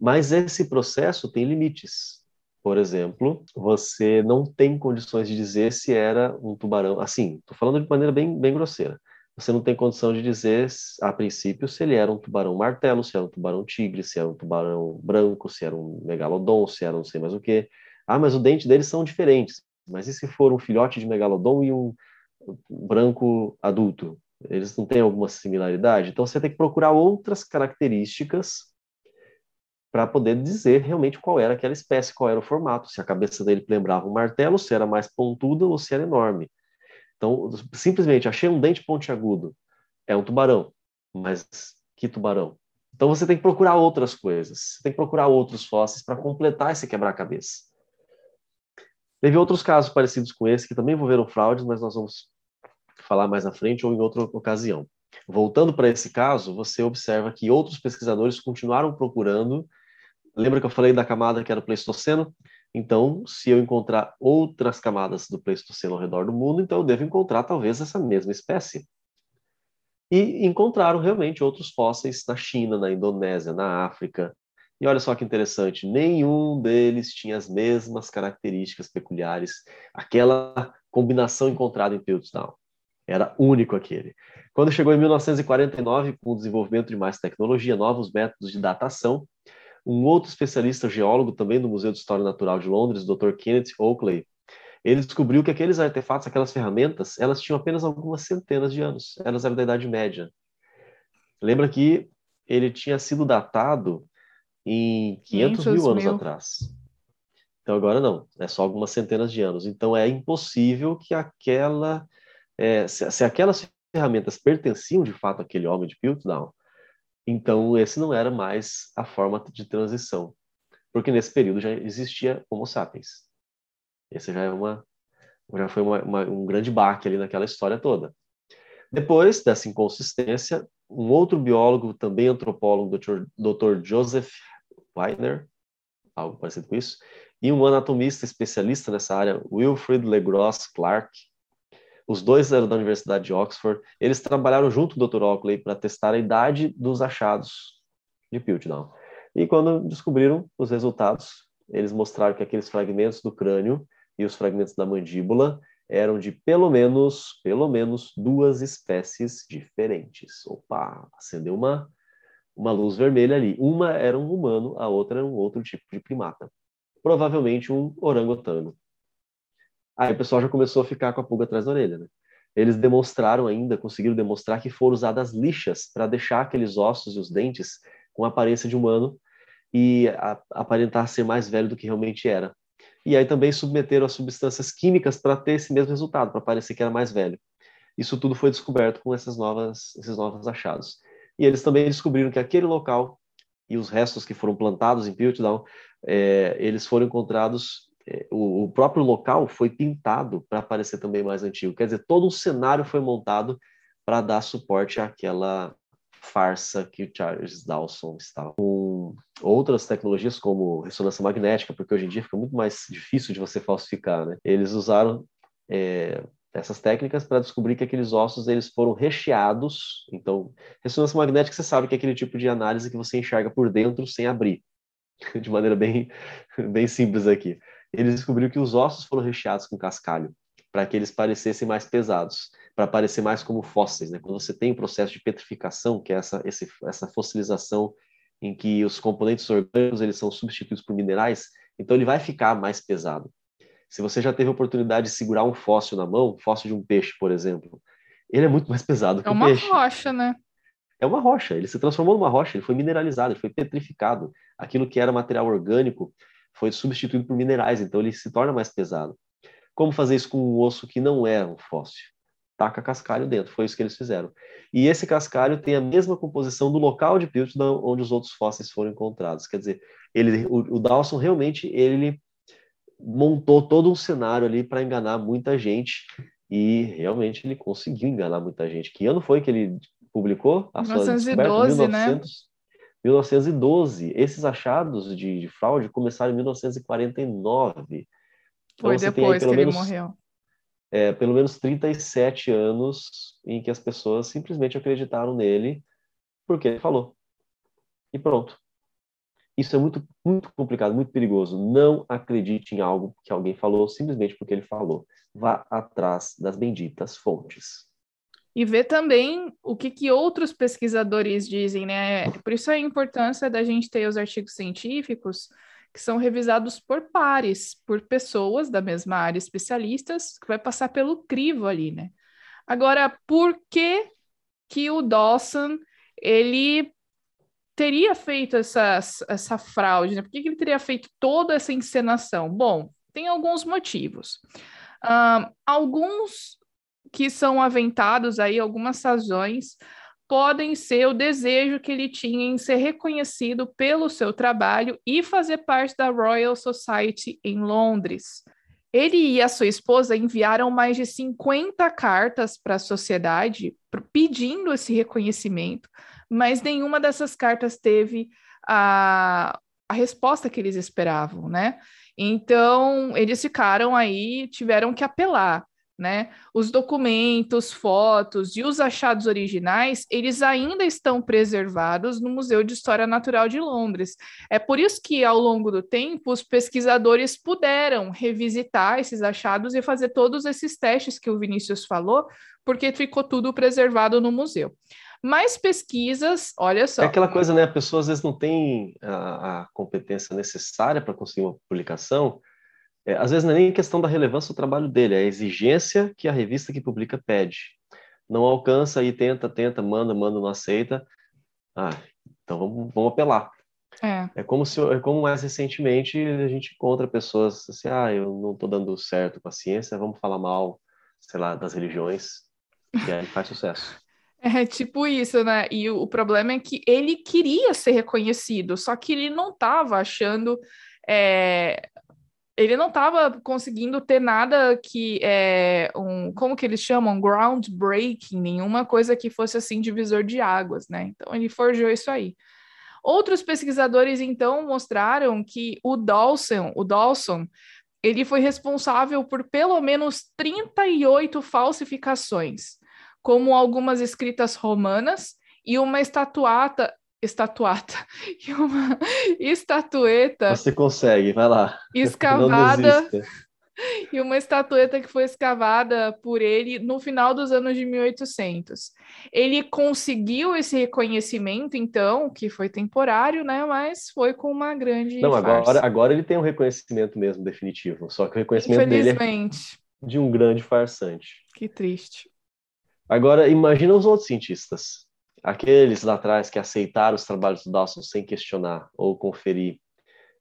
Speaker 2: Mas esse processo tem limites. Por exemplo, você não tem condições de dizer se era um tubarão. Assim, estou falando de maneira bem, bem grosseira você não tem condição de dizer, a princípio, se ele era um tubarão martelo, se era um tubarão tigre, se era um tubarão branco, se era um megalodon, se era não sei mais o que. Ah, mas o dente deles são diferentes. Mas e se for um filhote de megalodon e um branco adulto? Eles não têm alguma similaridade? Então você tem que procurar outras características para poder dizer realmente qual era aquela espécie, qual era o formato, se a cabeça dele lembrava um martelo, se era mais pontuda ou se era enorme. Então, simplesmente achei um dente pontiagudo. É um tubarão. Mas que tubarão? Então você tem que procurar outras coisas. Você tem que procurar outros fósseis para completar esse quebra-cabeça. Teve outros casos parecidos com esse que também envolveram fraudes, mas nós vamos falar mais à frente ou em outra ocasião. Voltando para esse caso, você observa que outros pesquisadores continuaram procurando. Lembra que eu falei da camada que era o Pleistoceno? Então, se eu encontrar outras camadas do Pleistoceno ao redor do mundo, então eu devo encontrar talvez essa mesma espécie. E encontraram realmente outros fósseis na China, na Indonésia, na África. E olha só que interessante, nenhum deles tinha as mesmas características peculiares, aquela combinação encontrada em Piltdown. Era único aquele. Quando chegou em 1949, com o desenvolvimento de mais tecnologia, novos métodos de datação, um outro especialista geólogo também do Museu de História Natural de Londres, o Dr. Kenneth Oakley, ele descobriu que aqueles artefatos, aquelas ferramentas, elas tinham apenas algumas centenas de anos. Elas eram da Idade Média. Lembra que ele tinha sido datado em 500 mil anos mil. atrás. Então agora não, é só algumas centenas de anos. Então é impossível que aquela, é, se, se, aquelas ferramentas pertenciam de fato àquele homem de Piltdown, então, esse não era mais a forma de transição, porque nesse período já existia Homo sapiens. Esse já é uma já foi uma, uma, um grande baque ali naquela história toda. Depois dessa inconsistência, um outro biólogo, também antropólogo, Dr. Joseph Weiner, algo parecido com isso, e um anatomista especialista nessa área, Wilfrid Legros Clark, os dois eram da Universidade de Oxford. Eles trabalharam junto com o Dr. Oakley para testar a idade dos achados de Piltdown. E quando descobriram os resultados, eles mostraram que aqueles fragmentos do crânio e os fragmentos da mandíbula eram de pelo menos, pelo menos duas espécies diferentes. Opa, acendeu uma uma luz vermelha ali. Uma era um humano, a outra era um outro tipo de primata. Provavelmente um orangotango. Aí o pessoal já começou a ficar com a pulga atrás da orelha, né? Eles demonstraram ainda, conseguiram demonstrar que foram usadas lixas para deixar aqueles ossos e os dentes com a aparência de humano e a, aparentar ser mais velho do que realmente era. E aí também submeteram a substâncias químicas para ter esse mesmo resultado, para parecer que era mais velho. Isso tudo foi descoberto com essas novas, esses novos achados. E eles também descobriram que aquele local e os restos que foram plantados em Piltdown, é, eles foram encontrados, é, o, o, próprio local foi pintado para parecer também mais antigo. Quer dizer, todo um cenário foi montado para dar suporte àquela farsa que o Charles Dawson estava. Com outras tecnologias como ressonância magnética, porque hoje em dia fica muito mais difícil de você falsificar, né? Eles usaram é, essas técnicas para descobrir que aqueles ossos eles foram recheados. Então, ressonância magnética você sabe que é aquele tipo de análise que você enxerga por dentro sem abrir, de maneira bem, bem simples aqui. Eles descobriram que os ossos foram recheados com cascalho para que eles parecessem mais pesados, para parecer mais como fósseis. Né? Quando você tem o processo de petrificação, que é essa, esse, essa fossilização em que os componentes orgânicos eles são substituídos por minerais, então ele vai ficar mais pesado. Se você já teve a oportunidade de segurar um fóssil na mão, fóssil de um peixe, por exemplo, ele é muito mais pesado que
Speaker 1: é
Speaker 2: o peixe.
Speaker 1: É uma rocha, né?
Speaker 2: É uma rocha. Ele se transformou numa rocha, ele foi mineralizado, ele foi petrificado. Aquilo que era material orgânico foi substituído por minerais, então ele se torna mais pesado. Como fazer isso com um osso que não é um fóssil? Taca cascalho dentro, foi isso que eles fizeram. E esse cascalho tem a mesma composição do local de Piltdown onde os outros fósseis foram encontrados. Quer dizer, ele, o, o Dawson realmente ele montou todo um cenário ali para enganar muita gente e realmente ele conseguiu enganar muita gente. Que ano foi que ele publicou
Speaker 1: a 1912, sua 1900, né?
Speaker 2: 1912. Esses achados de, de, fraude começaram em 1949.
Speaker 1: Então, foi depois que menos, ele morreu.
Speaker 2: É, pelo menos 37 anos em que as pessoas simplesmente acreditaram nele porque ele falou. E pronto. Isso é muito, muito complicado, muito perigoso. Não acredite em algo que alguém falou simplesmente porque ele falou. Vá atrás das benditas fontes.
Speaker 1: E ver também o que, que outros pesquisadores dizem, né? Por isso a importância da gente ter os artigos científicos que são revisados por pares, por pessoas da mesma área, especialistas, que vai passar pelo crivo ali, né? Agora, por que que o Dawson ele teria feito essa, essa fraude? Né? Por que, que ele teria feito toda essa encenação? Bom, tem alguns motivos. Alguns que são aventados aí, algumas razões, podem ser o desejo que ele tinha em ser reconhecido pelo seu trabalho e fazer parte da Royal Society em Londres. Ele e a sua esposa enviaram mais de 50 cartas para a sociedade pedindo esse reconhecimento, mas nenhuma dessas cartas teve a, a resposta que eles esperavam, né? Então, eles ficaram aí, tiveram que apelar, né? Os documentos, fotos e os achados originais, eles ainda estão preservados no Museu de História Natural de Londres. É por isso que, ao longo do tempo, os pesquisadores puderam revisitar esses achados e fazer todos esses testes que o Vinícius falou, porque ficou tudo preservado no museu. Mais pesquisas, olha só.
Speaker 2: É aquela coisa, né? A pessoa às vezes não tem a, a competência necessária para conseguir uma publicação. É, às vezes não é nem questão da relevância do trabalho dele, é a exigência que a revista que publica pede. Não alcança e tenta, tenta, manda, manda, não aceita. Ah, então vamos, vamos apelar. É. é como se é como mais recentemente a gente encontra pessoas assim, ah, eu não estou dando certo com a ciência, vamos falar mal, sei lá, das religiões, e aí faz sucesso.
Speaker 1: É tipo isso, né? E o, o problema é que ele queria ser reconhecido, só que ele não estava achando. É, ele não estava conseguindo ter nada que é um, como que eles chamam, groundbreaking, nenhuma coisa que fosse assim divisor de águas, né? Então ele forjou isso aí. Outros pesquisadores então mostraram que o Dawson, o Dawson, ele foi responsável por pelo menos 38 falsificações como algumas escritas romanas e uma estatuata estatuata e uma estatueta.
Speaker 2: Você consegue, vai lá.
Speaker 1: Escavada. e uma estatueta que foi escavada por ele no final dos anos de 1800. Ele conseguiu esse reconhecimento, então, que foi temporário, né? Mas foi com uma grande.
Speaker 2: Não, agora, agora ele tem um reconhecimento mesmo definitivo. Só que o reconhecimento dele é de um grande farsante.
Speaker 1: Que triste.
Speaker 2: Agora, imagina os outros cientistas, aqueles lá atrás que aceitaram os trabalhos do Dawson sem questionar ou conferir.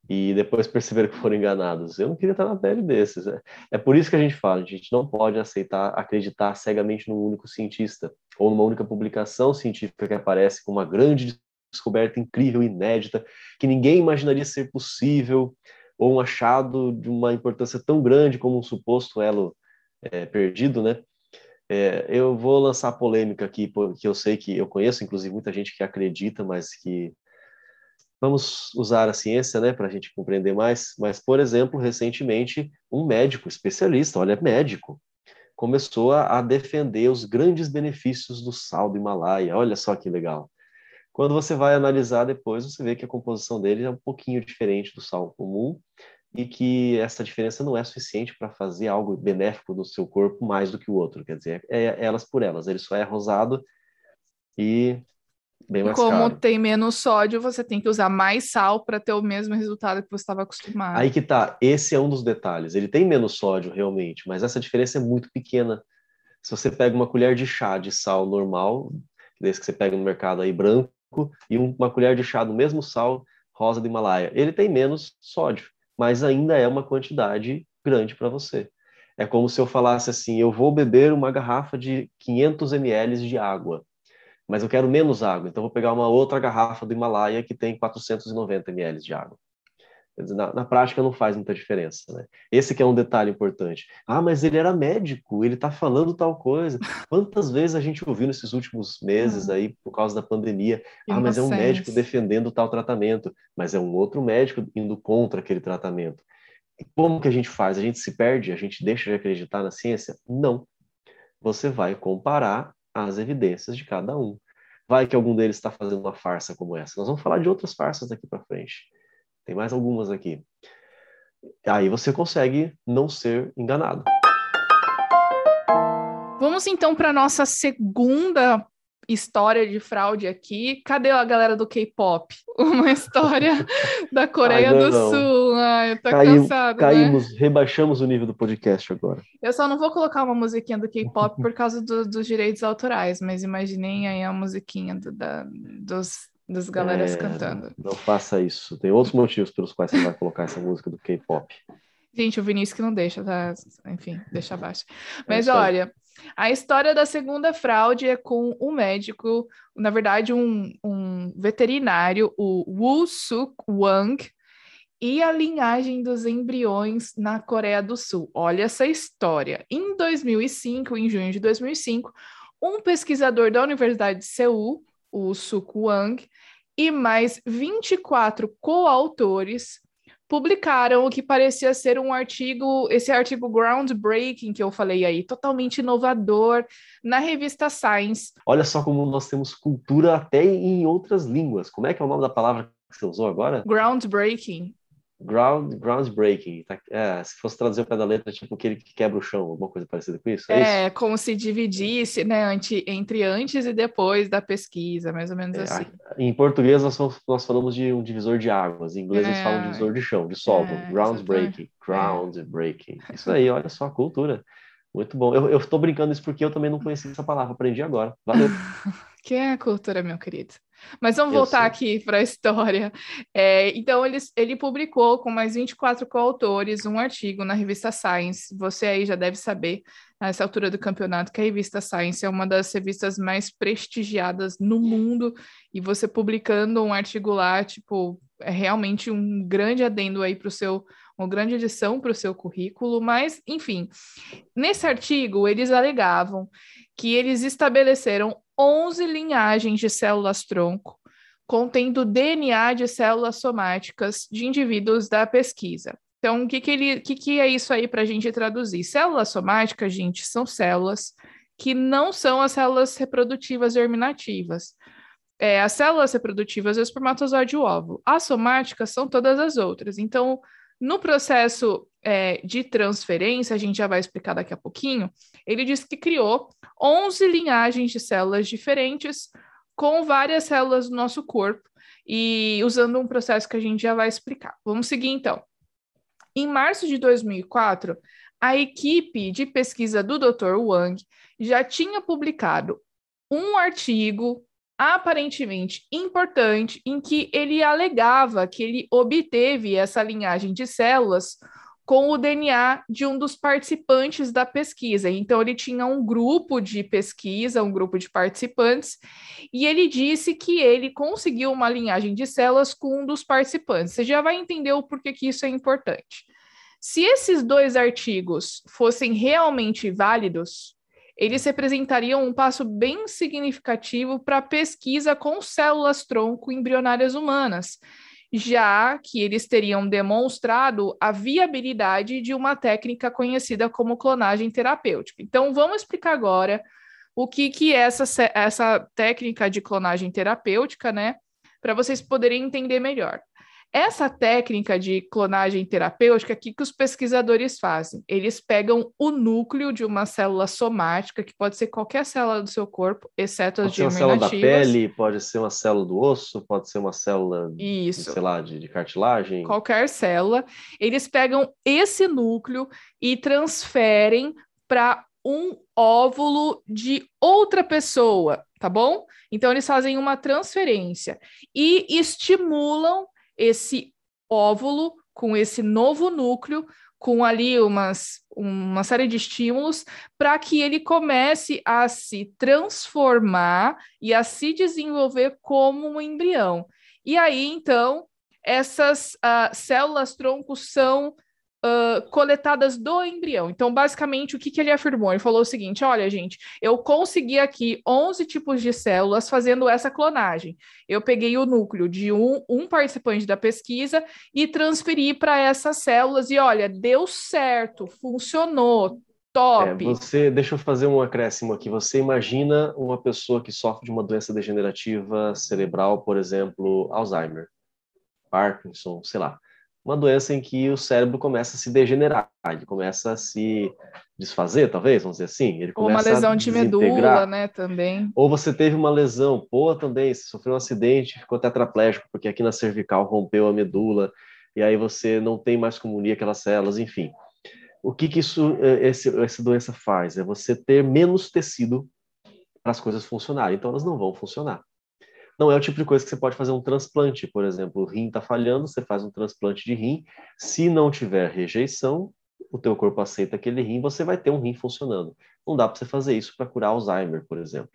Speaker 2: e depois perceberam que foram enganados. Eu não queria estar na pele desses. Né? É por isso que a gente fala, a gente não pode aceitar, acreditar cegamente num único cientista ou numa única publicação científica que aparece com uma grande descoberta incrível, inédita, que ninguém imaginaria ser possível, ou um achado de uma importância tão grande como um suposto elo é, perdido, né? É, eu vou lançar polêmica aqui, porque eu sei que eu conheço, inclusive, muita gente que acredita, mas que vamos usar a ciência, né, para a gente compreender mais. Mas, por exemplo, recentemente, um médico especialista, olha, médico, começou a, a defender os grandes benefícios do sal do Himalaia. Olha só que legal. Quando você vai analisar depois, você vê que a composição dele é um pouquinho diferente do sal comum e que essa diferença não é suficiente para fazer algo benéfico no seu corpo mais do que o outro. Quer dizer, é, elas por elas. Ele só é rosado e bem mais
Speaker 1: Como
Speaker 2: caro.
Speaker 1: tem menos sódio, você tem que usar mais sal para ter o mesmo resultado que você estava acostumado.
Speaker 2: Aí que tá. Esse é um dos detalhes. Ele tem menos sódio realmente, mas essa diferença é muito pequena. Se você pega uma colher de chá de sal normal, desse que você pega no mercado aí branco, e uma colher de chá do mesmo sal rosa do Himalaia, ele tem menos sódio mas ainda é uma quantidade grande para você. É como se eu falasse assim: eu vou beber uma garrafa de 500 ml de água, mas eu quero menos água, então vou pegar uma outra garrafa do Himalaia que tem 490 ml de água. Na, na, prática não faz muita diferença, né? Esse que é um detalhe importante. Ah, mas ele era médico, ele está falando tal coisa. Quantas vezes a gente ouviu nesses últimos meses ah. aí, por causa da pandemia, ah, mas é um médico defendendo tal tratamento, mas é um outro médico indo contra aquele tratamento. E como que a gente faz? A gente se perde? A gente deixa de acreditar na ciência? Não. Você vai comparar as evidências de cada um. Vai que algum deles está fazendo uma farsa como essa. Nós vamos falar de outras farsas daqui para frente. Tem mais algumas aqui. Aí você consegue não ser enganado.
Speaker 1: Vamos então para nossa segunda história de fraude aqui. Cadê a galera do K-pop? Uma história da Coreia do não. Sul. Ai, eu tô Caí, cansado.
Speaker 2: Né? Caímos, né? rebaixamos o nível do podcast agora.
Speaker 1: Eu só não vou colocar uma musiquinha do K-pop por causa do, dos direitos autorais, mas imaginem aí a musiquinha do, da, dos das galeras é, cantando.
Speaker 2: Não faça isso. Tem outros motivos pelos quais você vai colocar essa música do K-pop.
Speaker 1: Gente, o Vinícius que não deixa, tá? Enfim, deixa abaixo. É Mas é olha, a história da segunda fraude é com um médico, na verdade, um, um veterinário, o Woo Suk Wang, e a linhagem dos embriões na Coreia do Sul. Olha essa história. Em 2005, em junho de 2005, um pesquisador da Universidade de Seul, o Suk Wang, e mais 24 coautores publicaram o que parecia ser um artigo, esse artigo groundbreaking que eu falei aí, totalmente inovador, na revista Science.
Speaker 2: Olha só como nós temos cultura até em outras línguas. Como é que é o nome da palavra que você usou agora?
Speaker 1: Groundbreaking
Speaker 2: ground, groundbreaking. Tá? É, se fosse traduzir o pé da letra, tipo aquele que quebra o chão, alguma coisa parecida com isso? É,
Speaker 1: é como se dividisse né, entre antes e depois da pesquisa, mais ou menos é, assim.
Speaker 2: Em português, nós, nós falamos de um divisor de águas, em inglês, é, eles falam de divisor de chão, de solo, é, groundbreaking. Groundbreaking. Isso aí, olha só a cultura. Muito bom. Eu, estou brincando isso porque eu também não conhecia essa palavra, aprendi agora. Valeu.
Speaker 1: que é a cultura, meu querido. Mas vamos voltar aqui para a história. É, então, ele, ele publicou com mais 24 coautores um artigo na revista Science. Você aí já deve saber, nessa altura do campeonato, que a revista Science é uma das revistas mais prestigiadas no mundo. E você publicando um artigo lá, tipo, é realmente um grande adendo aí para o seu uma grande edição para o seu currículo, mas, enfim, nesse artigo eles alegavam que eles estabeleceram 11 linhagens de células-tronco contendo DNA de células somáticas de indivíduos da pesquisa. Então, o que, que, ele, que, que é isso aí para a gente traduzir? Células somáticas, gente, são células que não são as células reprodutivas germinativas. É, as células reprodutivas é o espermatozoide e o óvulo. As somáticas são todas as outras. Então, no processo é, de transferência, a gente já vai explicar daqui a pouquinho, ele diz que criou 11 linhagens de células diferentes com várias células do nosso corpo e usando um processo que a gente já vai explicar. Vamos seguir então. Em março de 2004, a equipe de pesquisa do Dr. Wang já tinha publicado um artigo aparentemente importante em que ele alegava que ele obteve essa linhagem de células com o DNA de um dos participantes da pesquisa. Então, ele tinha um grupo de pesquisa, um grupo de participantes, e ele disse que ele conseguiu uma linhagem de células com um dos participantes. Você já vai entender o porquê que isso é importante. Se esses dois artigos fossem realmente válidos, eles representariam um passo bem significativo para a pesquisa com células-tronco embrionárias humanas, já que eles teriam demonstrado a viabilidade de uma técnica conhecida como clonagem terapêutica. Então, vamos explicar agora o que, que é essa, essa técnica de clonagem terapêutica, né? Para vocês poderem entender melhor. Essa técnica de clonagem terapêutica, o que, que os pesquisadores fazem? Eles pegam o núcleo de uma célula somática, que pode ser qualquer célula do seu corpo, exceto as germinativas.
Speaker 2: Pode ser uma célula da pele, pode ser uma célula do osso, pode ser uma célula,
Speaker 1: Isso.
Speaker 2: sei lá, de, de cartilagem.
Speaker 1: Qualquer célula. Eles pegam esse núcleo e transferem para um óvulo de outra pessoa, tá bom? Então, eles fazem uma transferência e estimulam esse óvulo com esse novo núcleo, com ali umas, uma série de estímulos, para que ele comece a se transformar e a se desenvolver como um embrião. E aí, então, essas uh, células troncos são uh, coletadas do embrião. Então, basicamente, o que, que ele afirmou? Ele falou o seguinte: olha, gente, eu consegui aqui 11 tipos de células fazendo essa clonagem. Eu peguei o núcleo de um, um participante da pesquisa e transferi para essas células, e olha, deu certo, funcionou, Top.
Speaker 2: É, você, deixa eu fazer um acréscimo aqui. Você imagina uma pessoa que sofre de uma doença degenerativa cerebral, por exemplo, Alzheimer, Parkinson, sei lá uma doença em que o cérebro começa a se degenerar, ele começa a se desfazer, talvez, vamos dizer assim. Ele
Speaker 1: Ou uma lesão de medula, né, também.
Speaker 2: Ou você teve uma lesão, pô, também, você sofreu um acidente, ficou tetraplégico, porque aqui na cervical rompeu a medula, e aí você não tem mais como unir aquelas células, enfim. O que que isso, eh, esse, essa doença faz? É você ter menos tecido para as coisas funcionarem, então elas não vão funcionar não é o tipo de coisa que você pode fazer um transplante, por exemplo, o rim está falhando, você faz um transplante de rim, se não tiver rejeição, o teu corpo aceita aquele rim, você vai ter um rim funcionando. Não dá para você fazer isso para curar Alzheimer, por exemplo.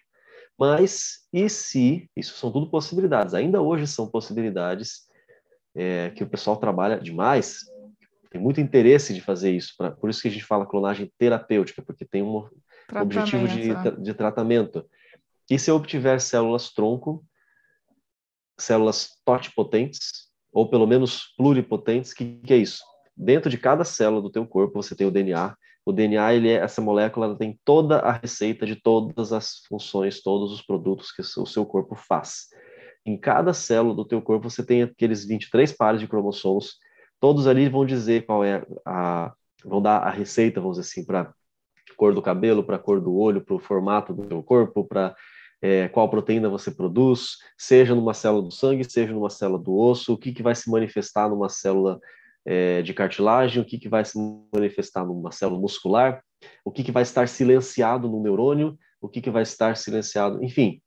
Speaker 2: Mas e se, isso são tudo possibilidades, ainda hoje são possibilidades é, que o pessoal trabalha demais, tem muito interesse de fazer isso, pra, por isso que a gente fala clonagem terapêutica, porque tem um objetivo de, é. de tratamento. E se eu obtiver células tronco células totipotentes, ou pelo menos pluripotentes. O que, que é isso? Dentro de cada célula do teu corpo você tem o DNA. O DNA, ele é, essa molécula ela tem toda a receita de todas as funções, todos os produtos que o seu corpo faz. Em cada célula do teu corpo você tem aqueles 23 pares de cromossomos. Todos ali vão dizer qual é a vão dar a receita, vamos dizer assim, para cor do cabelo, para cor do olho, para o formato do teu corpo, para é, qual proteína você produz, seja numa célula do sangue, seja numa célula do osso, o que, que vai se manifestar numa célula é, de cartilagem, o que, que vai se manifestar numa célula muscular, o que, que vai estar silenciado no neurônio, o que, que vai estar silenciado, enfim.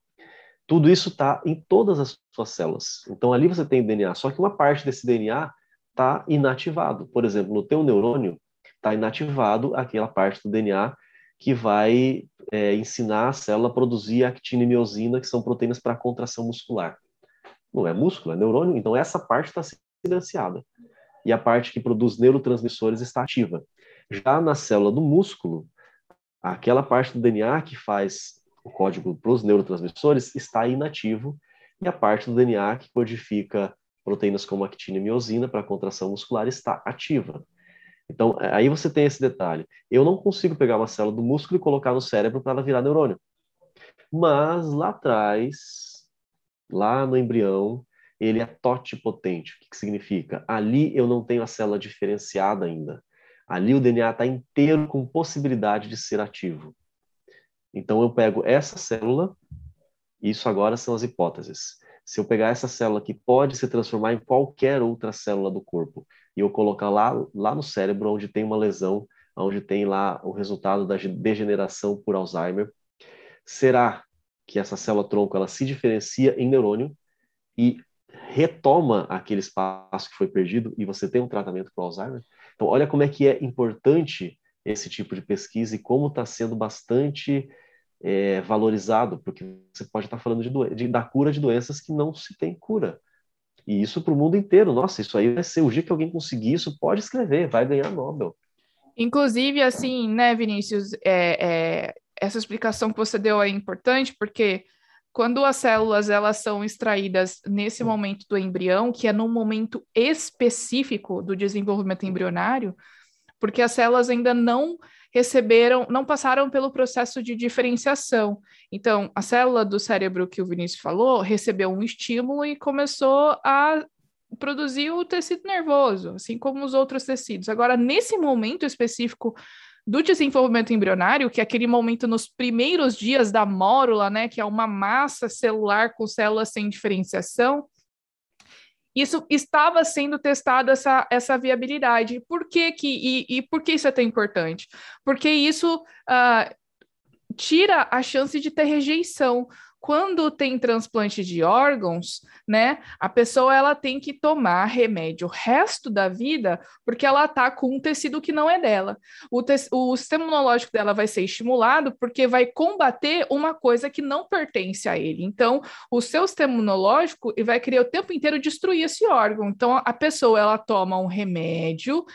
Speaker 2: Tudo isso está em todas as suas células. Então ali você tem DNA, só que uma parte desse DNA está inativado. Por exemplo, no teu neurônio está inativado aquela parte do DNA que vai é, ensinar a célula a produzir actina e miosina, que são proteínas para contração muscular. Não é músculo, é neurônio, então essa parte está silenciada. E a parte que produz neurotransmissores está ativa. Já na célula do músculo, aquela parte do DNA que faz o código para os neurotransmissores está inativo, e a parte do DNA que codifica proteínas como actina e miosina para contração muscular está ativa. Então, é, aí você tem esse detalhe. Eu não consigo pegar uma célula do músculo e colocar no cérebro para ela virar neurônio. Mas lá atrás, lá no embrião, ele é totipotente. O que, que significa? Ali eu não tenho a célula diferenciada ainda. Ali o DNA está inteiro com possibilidade de ser ativo. Então eu pego essa célula, isso agora são as hipóteses. Se eu pegar essa célula que pode se transformar em qualquer outra célula do corpo e eu colocar lá, lá no cérebro onde tem uma lesão, onde tem lá o resultado da degeneração por Alzheimer, será que essa célula-tronco ela se diferencia em neurônio e retoma aquele espaço que foi perdido e você tem um tratamento para Alzheimer. Então, olha como é que é importante esse tipo de pesquisa e como está sendo bastante é, valorizado, porque você pode estar tá falando de, de, da cura de doenças que não se tem cura. E isso para o mundo inteiro. Nossa, isso aí vai ser o dia que alguém conseguir isso, pode escrever, vai ganhar Nobel.
Speaker 1: Inclusive, assim, né, Vinícius, é, é, essa explicação que você deu é importante, porque quando as células elas são extraídas nesse momento do embrião, que é num momento específico do desenvolvimento embrionário, porque as células ainda não receberam, não passaram pelo processo de diferenciação. Então, a célula do cérebro que o Vinícius falou recebeu um estímulo e começou a produzir o tecido nervoso, assim como os outros tecidos. Agora, nesse momento específico do desenvolvimento embrionário, que é aquele momento nos primeiros dias da mórula, né, que é uma massa celular com células sem diferenciação, isso estava sendo testado essa, essa viabilidade. Por que, que e, e por que isso é tão importante? Porque isso uh, tira a chance de ter rejeição quando tem transplante de órgãos, né, a pessoa ela tem que tomar remédio o resto da vida porque ela tá com um tecido que não é dela. O, te o sistema imunológico dela vai ser estimulado porque vai combater uma coisa que não pertence a ele. Então, o seu sistema imunológico vai querer o tempo inteiro destruir esse órgão. Então, a pessoa ela toma um remédio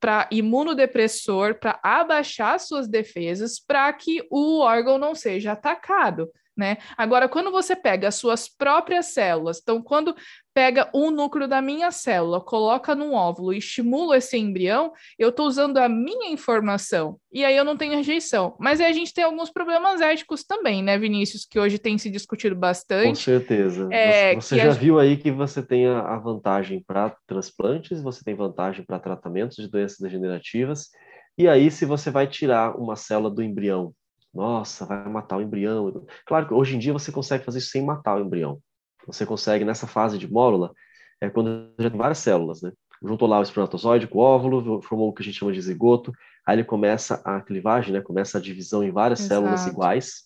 Speaker 1: para imunodepressor para abaixar suas defesas para que o órgão não seja atacado né? Agora, quando você pega as suas próprias células, então, quando pega um núcleo da minha célula, coloca num óvulo e estimula esse embrião, eu estou usando a minha informação. E aí eu não tenho rejeição. Mas aí a gente tem alguns problemas éticos também, né, Vinícius, que hoje tem se discutido bastante. Com
Speaker 2: certeza. É, você já a... viu aí que você tem a vantagem para transplantes, você tem vantagem para tratamentos de doenças degenerativas. E aí, se você vai tirar uma célula do embrião nossa, vai matar o embrião. Claro que hoje em dia você consegue fazer isso sem matar o embrião. Você consegue, nessa fase de mórula, é quando já tem várias células, né? Juntou lá o espermatozoide com o óvulo, formou o que a gente chama de zigoto, aí ele começa a clivagem, né? Começa a divisão em várias Exato. células iguais,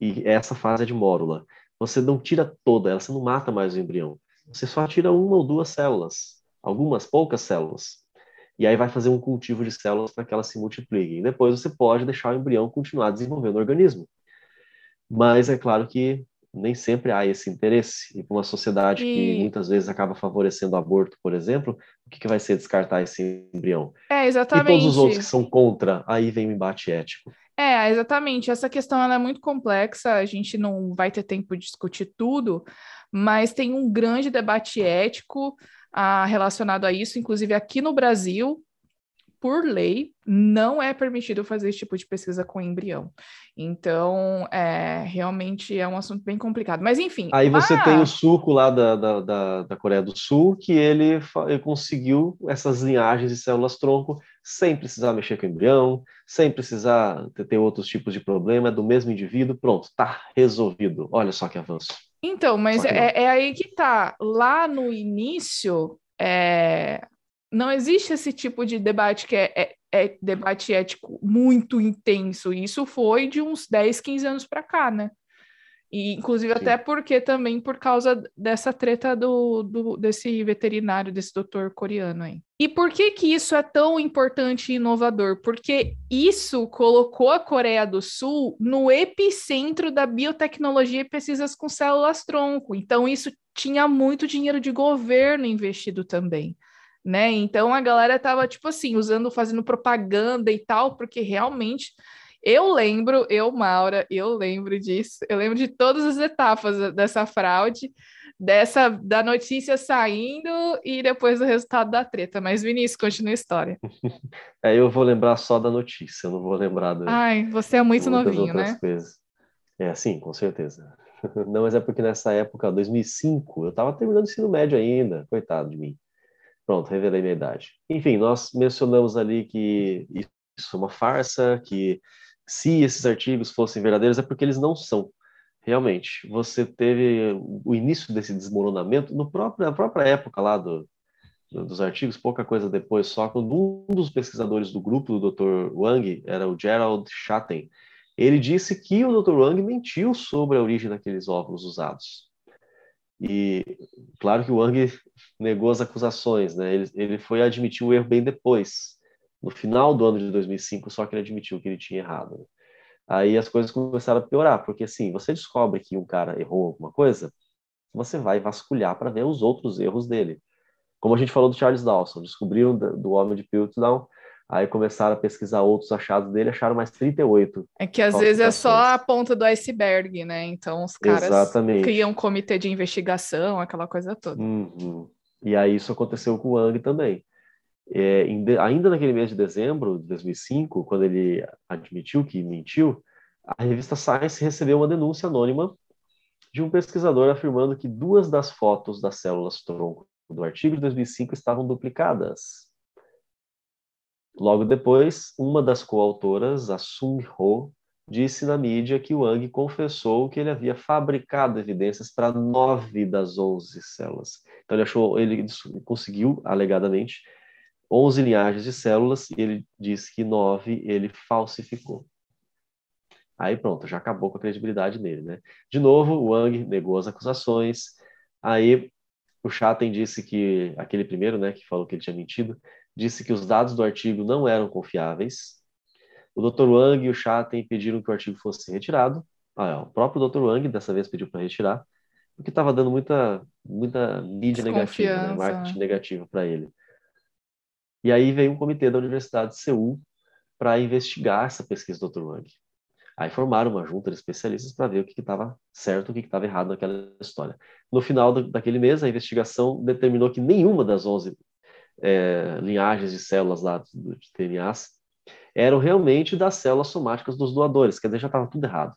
Speaker 2: e essa fase é de mórula. Você não tira toda ela, você não mata mais o embrião. Você só tira uma ou duas células, algumas poucas células e aí vai fazer um cultivo de células para que elas se multipliquem. Depois você pode deixar o embrião continuar desenvolvendo o organismo. Mas é claro que nem sempre há esse interesse. E para uma sociedade e... que muitas vezes acaba favorecendo o aborto, por exemplo, o que, que vai ser descartar esse embrião?
Speaker 1: É, exatamente.
Speaker 2: E todos os outros que são contra, aí vem o embate ético.
Speaker 1: É, exatamente. Essa questão é muito complexa, a gente não vai ter tempo de discutir tudo, mas tem um grande debate ético ah, relacionado a isso, inclusive aqui no Brasil, por lei, não é permitido fazer esse tipo de pesquisa com embrião. Então, é, realmente é um assunto bem complicado. Mas, enfim.
Speaker 2: Aí você ah, tem o suco lá da, da, da, da, Coreia do Sul, que ele, ele conseguiu essas linhagens de células-tronco sem precisar mexer com embrião, sem precisar ter, ter outros tipos de problema, é do mesmo indivíduo, pronto, tá resolvido. Olha só que avanço.
Speaker 1: Então, mas é, é, aí que tá. Lá no início, é, não existe esse tipo de debate que é, é, é debate ético muito intenso. Isso foi de uns 10, 15 anos para cá, né? E, inclusive, Sim. até porque também por causa dessa treta do, do, desse veterinário, desse doutor coreano aí. E por que que isso é tão importante e inovador? Porque isso colocou a Coreia do Sul no epicentro da biotecnologia e pesquisas com células-tronco. Então, isso tinha muito dinheiro de governo investido também. Né? Então a galera tava tipo assim, usando, fazendo propaganda e tal, porque realmente eu lembro, eu, Maura, eu lembro disso. Eu lembro de todas as etapas dessa fraude, dessa da notícia saindo e depois do resultado da treta. Mas, Vinícius, continua a história.
Speaker 2: É, eu vou lembrar só da notícia, eu não vou lembrar do,
Speaker 1: Ai, você é muito novinho, né?
Speaker 2: Coisas. É, sim, com certeza. Não, mas é porque nessa época, 2005, eu estava terminando o ensino médio ainda, coitado de mim. Pronto, revelei minha idade. Enfim, nós mencionamos ali que isso é uma farsa, que se esses artigos fossem verdadeiros, é porque eles não são. Realmente, você teve o início desse desmoronamento no próprio, na própria época lá do, do, dos artigos, pouca coisa depois, só quando um dos pesquisadores do grupo do Dr. Wang era o Gerald Schatten, Ele disse que o Dr. Wang mentiu sobre a origem daqueles óvulos usados. E claro que o Wang negou as acusações, né? Ele, ele foi admitir o erro bem depois, no final do ano de 2005, só que ele admitiu que ele tinha errado. Né? Aí as coisas começaram a piorar, porque assim, você descobre que um cara errou alguma coisa, você vai vasculhar para ver os outros erros dele. Como a gente falou do Charles Dawson, descobriram do homem de Piltdown, aí começaram a pesquisar outros achados dele, acharam mais 38.
Speaker 1: É que às vezes é só a ponta do iceberg, né? Então os caras Exatamente. criam um comitê de investigação, aquela coisa toda.
Speaker 2: Uhum. E aí isso aconteceu com o Wang também. É, ainda naquele mês de dezembro de 2005, quando ele admitiu que mentiu, a revista Science recebeu uma denúncia anônima de um pesquisador afirmando que duas das fotos das células tronco do artigo de 2005 estavam duplicadas. Logo depois, uma das coautoras, a Sung Ho, disse na mídia que Wang confessou que ele havia fabricado evidências para nove das onze células. Então ele achou, ele conseguiu alegadamente onze linhagens de células e ele disse que nove ele falsificou. Aí pronto, já acabou com a credibilidade dele, né? De novo, o Wang negou as acusações. Aí o Chaten disse que aquele primeiro, né, que falou que ele tinha mentido, disse que os dados do artigo não eram confiáveis. O Dr. Wang e o Chaten pediram que o artigo fosse retirado. Ah, é, o próprio Dr. Wang dessa vez pediu para retirar, porque estava dando muita muita mídia negativa, né, marketing negativo para ele. E aí veio um comitê da Universidade de Seul para investigar essa pesquisa do Dr. Wang. Aí formaram uma junta de especialistas para ver o que estava certo o que estava errado naquela história. No final do, daquele mês, a investigação determinou que nenhuma das 11 é, linhagens de células lá de TNAs eram realmente das células somáticas dos doadores, quer dizer, já estava tudo errado.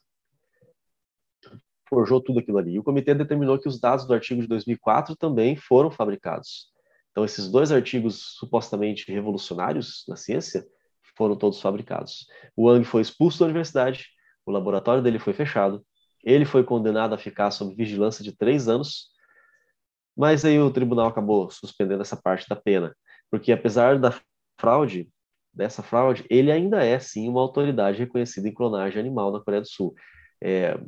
Speaker 2: Forjou tudo aquilo ali. E o comitê determinou que os dados do artigo de 2004 também foram fabricados. Então, esses dois artigos supostamente revolucionários na ciência foram todos fabricados. O Wang foi expulso da universidade, o laboratório dele foi fechado, ele foi condenado a ficar sob vigilância de três anos, mas aí o tribunal acabou suspendendo essa parte da pena, porque apesar da fraude, dessa fraude, ele ainda é sim uma autoridade reconhecida em clonagem animal na Coreia do Sul. É,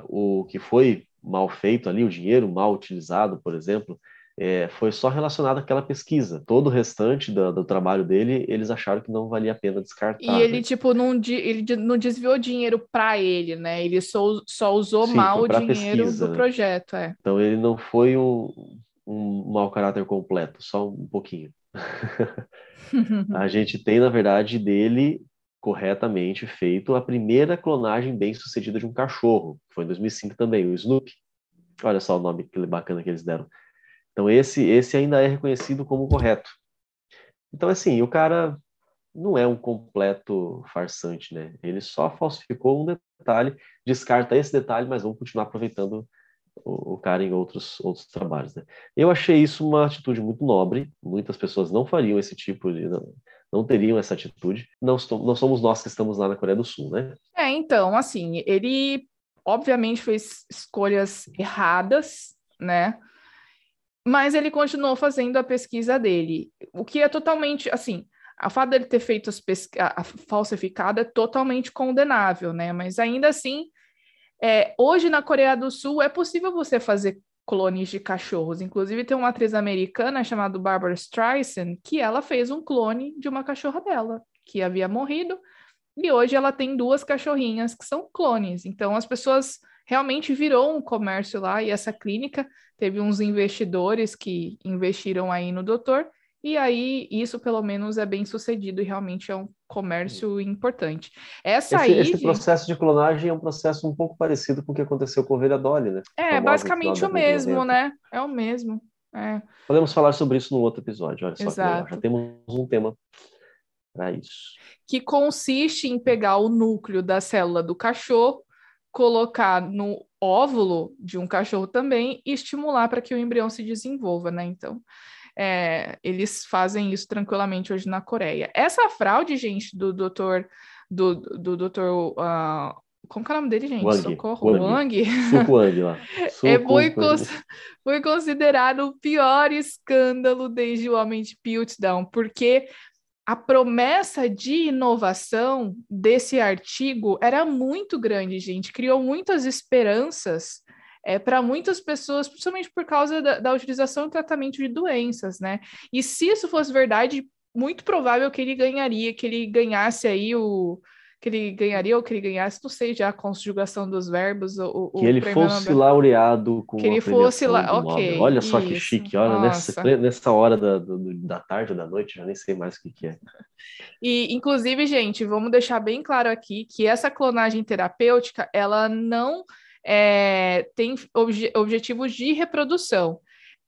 Speaker 2: o que foi mal feito ali, o dinheiro mal utilizado, por exemplo, é, foi só relacionado àquela pesquisa. Todo o restante do, do, trabalho dele, eles acharam que não valia a pena descartar.
Speaker 1: E ele, né? tipo, não, ele não desviou dinheiro para ele, né? Ele só, só usou Sim, mal o dinheiro pesquisa, do né? projeto, é.
Speaker 2: Então ele não foi um, um mau caráter completo, só um pouquinho. a gente tem, na verdade, dele corretamente feito a primeira clonagem bem sucedida de um cachorro, foi em 2005 também, o Snoopy. Olha só o nome bacana que eles deram. Então esse esse ainda é reconhecido como correto. Então assim, o cara não é um completo farsante, né? Ele só falsificou um detalhe, descarta esse detalhe, mas vamos continuar aproveitando o, o cara em outros outros trabalhos. Né? Eu achei isso uma atitude muito nobre. Muitas pessoas não fariam esse tipo de não, não teriam essa atitude. Não, não somos nós que estamos lá na Coreia do Sul, né?
Speaker 1: É, então, assim, ele obviamente fez escolhas erradas, né? Mas ele continuou fazendo a pesquisa dele, o que é totalmente assim. A fato dele ter feito a, a falsificada é totalmente condenável, né? Mas ainda assim, é, hoje na Coreia do Sul é possível você fazer clones de cachorros. Inclusive tem uma atriz americana chamada Barbara Streisand que ela fez um clone de uma cachorra dela que havia morrido e hoje ela tem duas cachorrinhas que são clones. Então as pessoas realmente virou um comércio lá e essa clínica teve uns investidores que investiram aí no doutor e aí isso pelo menos é bem sucedido e realmente é um comércio importante. Essa
Speaker 2: esse,
Speaker 1: aí,
Speaker 2: esse processo de clonagem é um processo um pouco parecido com o que aconteceu com o Ovelha Dolly, né?
Speaker 1: É, basicamente o mesmo, né? É o mesmo. É.
Speaker 2: Podemos falar sobre isso no outro episódio, olha só Exato. já temos um tema para isso.
Speaker 1: Que consiste em pegar o núcleo da célula do cachorro colocar no óvulo de um cachorro também e estimular para que o embrião se desenvolva, né? Então, é, eles fazem isso tranquilamente hoje na Coreia. Essa fraude, gente, do doutor, do, do doutor, uh, como que é o nome dele, gente?
Speaker 2: Wang.
Speaker 1: Socorro, Wang. Wang.
Speaker 2: Wang lá.
Speaker 1: É, foi, foi considerado o pior escândalo desde o Homem de Piltdown, porque a promessa de inovação desse artigo era muito grande, gente. Criou muitas esperanças é, para muitas pessoas, principalmente por causa da, da utilização e tratamento de doenças, né? E se isso fosse verdade, muito provável que ele ganharia, que ele ganhasse aí o, que ele ganharia ou que ele ganhasse, não sei já a conjugação dos verbos. O,
Speaker 2: que ele fosse Nobel. laureado com
Speaker 1: que ele fosse lá, ok.
Speaker 2: Olha só isso. que chique, olha nessa, nessa hora da, da tarde ou da noite, já nem sei mais o que, que é.
Speaker 1: E, inclusive, gente, vamos deixar bem claro aqui que essa clonagem terapêutica, ela não é, tem obje, objetivos de reprodução.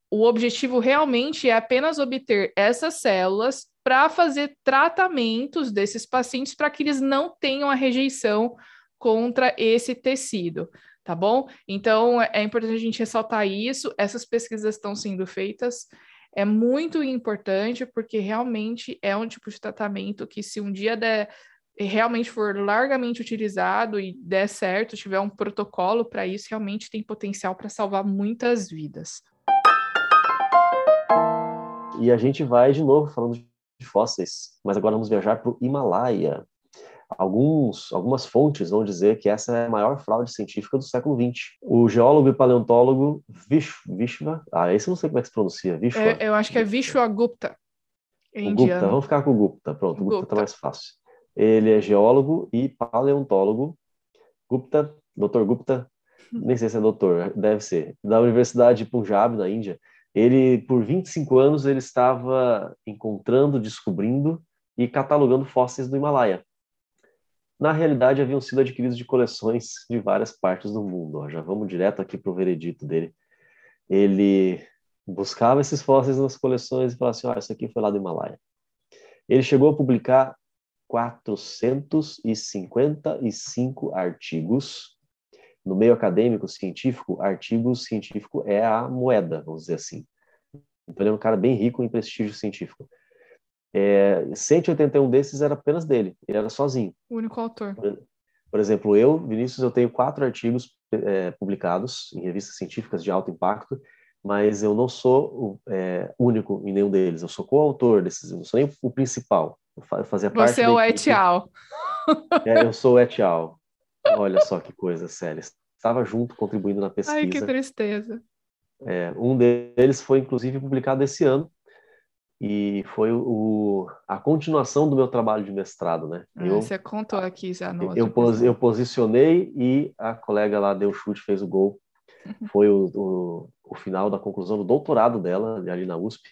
Speaker 1: O objetivo realmente é apenas obter essas células para fazer tratamentos desses pacientes para que eles não tenham a rejeição contra esse tecido, tá bom? Então é importante a gente ressaltar isso. Essas pesquisas estão sendo feitas. É muito importante porque realmente é um tipo de tratamento que, se um dia der, realmente for largamente utilizado e der certo, tiver um protocolo para isso, realmente tem potencial para salvar muitas vidas.
Speaker 2: E a gente vai de novo falando de fósseis, mas agora vamos viajar para o Himalaia. Alguns, algumas fontes vão dizer que essa é a maior fraude científica do século XX. O geólogo e paleontólogo Vish, Vishva, ah, esse eu não sei como é que se pronuncia, Vishwa.
Speaker 1: É, eu acho que é Vishwa Gupta.
Speaker 2: Em Gupta, vamos ficar com o Gupta, pronto, o Gupta está mais fácil. Ele é geólogo e paleontólogo. Gupta, Dr. Gupta, nem sei se é doutor, deve ser, da Universidade de Punjab, na Índia. Ele, por 25 anos, ele estava encontrando, descobrindo e catalogando fósseis do Himalaia. Na realidade, haviam sido adquiridos de coleções de várias partes do mundo. Ó, já vamos direto aqui para o veredito dele. Ele buscava esses fósseis nas coleções e falava assim: ah, isso aqui foi lá do Himalaia. Ele chegou a publicar 455 artigos no meio acadêmico, científico, artigo científico é a moeda, vamos dizer assim. Então ele é um cara bem rico em prestígio científico. É, 181 desses era apenas dele, ele era sozinho.
Speaker 1: O único autor.
Speaker 2: Por, exemplo, eu, Vinícius, eu tenho quatro artigos é, publicados em revistas científicas de alto impacto, mas eu não sou o é, único em nenhum deles. Eu sou coautor desses, eu não sou nem o principal. Eu fazia parte
Speaker 1: Você é o et al.
Speaker 2: É, eu sou o et al. Olha só que coisa, Célia. Estava junto, contribuindo na pesquisa.
Speaker 1: Ai, que tristeza.
Speaker 2: É, um deles foi, inclusive, publicado esse ano, e foi o, a continuação do meu trabalho de mestrado, né?
Speaker 1: Ah, eu, você contou aqui já no
Speaker 2: eu, pos, eu posicionei e a colega lá deu chute, fez o gol. Foi o, o, o, final da conclusão do doutorado dela, ali na USP,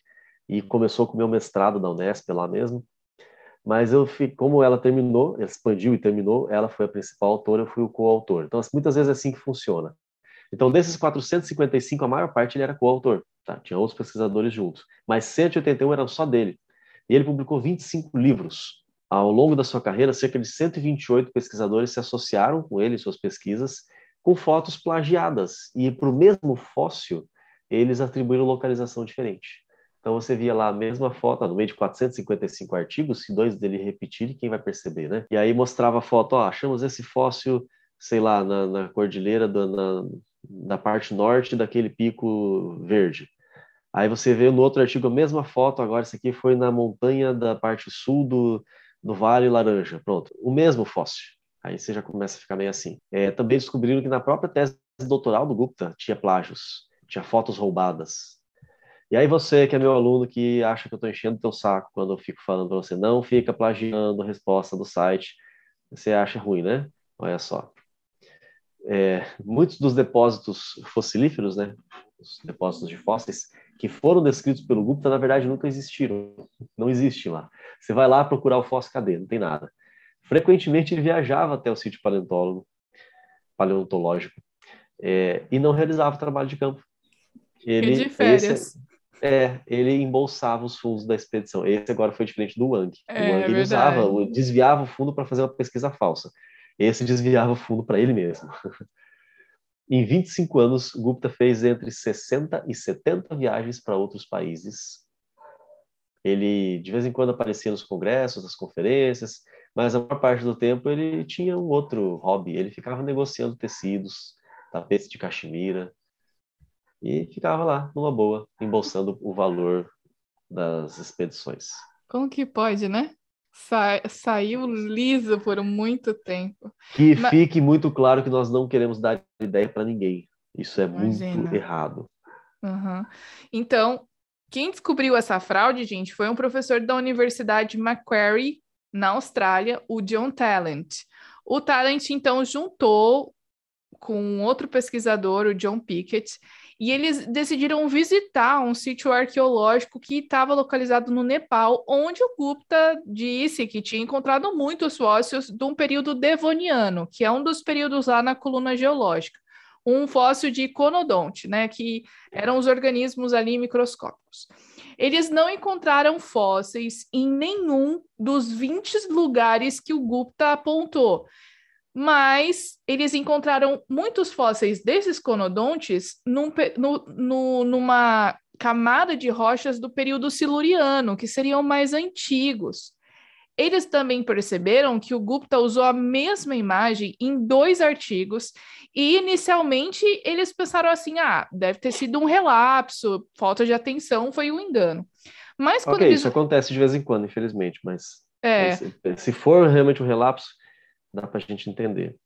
Speaker 2: e começou com o meu mestrado da Unesp lá mesmo. Mas eu como ela terminou, expandiu e terminou, ela foi a principal autora, eu fui o coautor. Então, muitas vezes é assim que funciona. Então, desses 455, a maior parte ele era coautor, tá? Tinha outros pesquisadores juntos, mas 181 eram só dele. E ele publicou 25 livros. Ao longo da sua carreira, cerca de 128 pesquisadores se associaram com ele em suas pesquisas, com fotos plagiadas. E para o mesmo fóssil, eles atribuíram localização diferente. Então você via lá a mesma foto, no meio de 455 artigos, se dois dele repetirem, quem vai perceber, né? E aí mostrava a foto, ó, achamos esse fóssil, sei lá, na, na cordilheira, do, na, na parte norte daquele pico verde. Aí você vê no outro artigo a mesma foto, agora esse aqui foi na montanha da parte sul do, do Vale Laranja. Pronto, o mesmo fóssil. Aí você já começa a ficar meio assim. É, também descobriram que na própria tese doutoral do Gupta tinha plágios, tinha fotos roubadas, e aí você, que é meu aluno, que acha que eu estou enchendo teu saco quando eu fico falando para você, não fica plagiando a resposta do site, você acha ruim, né? Olha só. É, muitos dos depósitos fossilíferos, né, os depósitos de fósseis, que foram descritos pelo Gupta, na verdade, nunca existiram. Não existe lá. Você vai lá procurar o fóssil, cadê? Não tem nada. Frequentemente ele viajava até o sítio paleontólogo, paleontológico, é, e não realizava o trabalho de campo.
Speaker 1: Ele, e de férias.
Speaker 2: Esse, é, ele embolsava os fundos da expedição. Esse agora foi diferente do Wang.
Speaker 1: É,
Speaker 2: o Wang
Speaker 1: ele
Speaker 2: usava, desviava o fundo para fazer uma pesquisa falsa. Esse desviava o fundo para ele mesmo. em 25 anos, Gupta fez entre 60 e 70 viagens para outros países. Ele, de vez em quando, aparecia nos congressos, nas conferências, mas a maior parte do tempo ele tinha um outro hobby. Ele ficava negociando tecidos, tapetes de cachemira, e ficava lá, numa boa, embolsando o valor das expedições.
Speaker 1: Como que pode, né? Sa saiu liso por muito tempo.
Speaker 2: Que Mas... fique muito claro que nós não queremos dar ideia para ninguém. Isso é Imagina. muito errado.
Speaker 1: Uhum. Então, quem descobriu essa fraude, gente, foi um professor da Universidade Macquarie, na Austrália, o John Talent. O Talent, então, juntou com outro pesquisador, o John Pickett, e eles decidiram visitar um sítio arqueológico que estava localizado no Nepal, onde o Gupta disse que tinha encontrado muitos fósseis de um período devoniano, que é um dos períodos lá na coluna geológica. Um fóssil de conodonte, né, que eram os organismos ali microscópicos. Eles não encontraram fósseis em nenhum dos 20 lugares que o Gupta apontou mas eles encontraram muitos fósseis desses conodontes num, no, no, numa camada de rochas do período siluriano, que seriam mais antigos. Eles também perceberam que o Gupta usou a mesma imagem em dois artigos, e inicialmente eles pensaram assim: ah, deve ter sido um relapso, falta de atenção, foi um engano.
Speaker 2: Mas quando okay, eles... isso acontece de vez em quando, infelizmente, mas é. se, se for realmente um relapso, dá para a gente entender.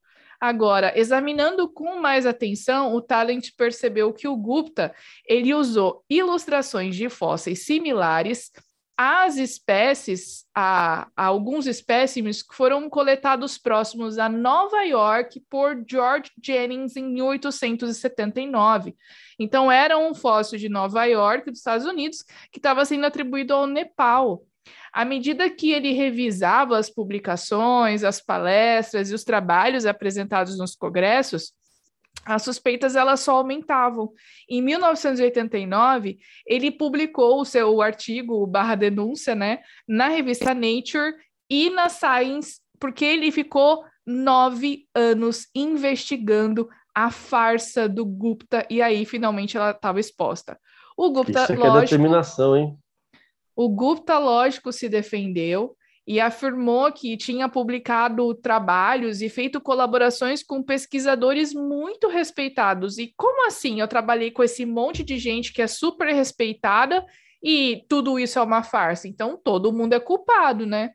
Speaker 1: Agora, examinando com mais atenção, o Talent percebeu que o Gupta ele usou ilustrações de fósseis similares às espécies, a, a, alguns espécimes que foram coletados próximos a Nova York por George Jennings em 1879. Então, era um fóssil de Nova York, dos Estados Unidos, que estava sendo atribuído ao Nepal. À medida que ele revisava as publicações, as palestras e os trabalhos apresentados nos congressos, as suspeitas elas só aumentavam. Em 1989, ele publicou o seu artigo barra denúncia, né, na revista Nature e na Science, porque ele ficou nove anos investigando a farsa do Gupta e aí finalmente ela estava exposta. O Gupta,
Speaker 2: Isso aqui é lógico, é determinação, hein?
Speaker 1: O Gupta, lógico, se defendeu e afirmou que tinha publicado trabalhos e feito colaborações com pesquisadores muito respeitados. E como assim? Eu trabalhei com esse monte de gente que é super respeitada e tudo isso é uma farsa. Então todo mundo é culpado, né?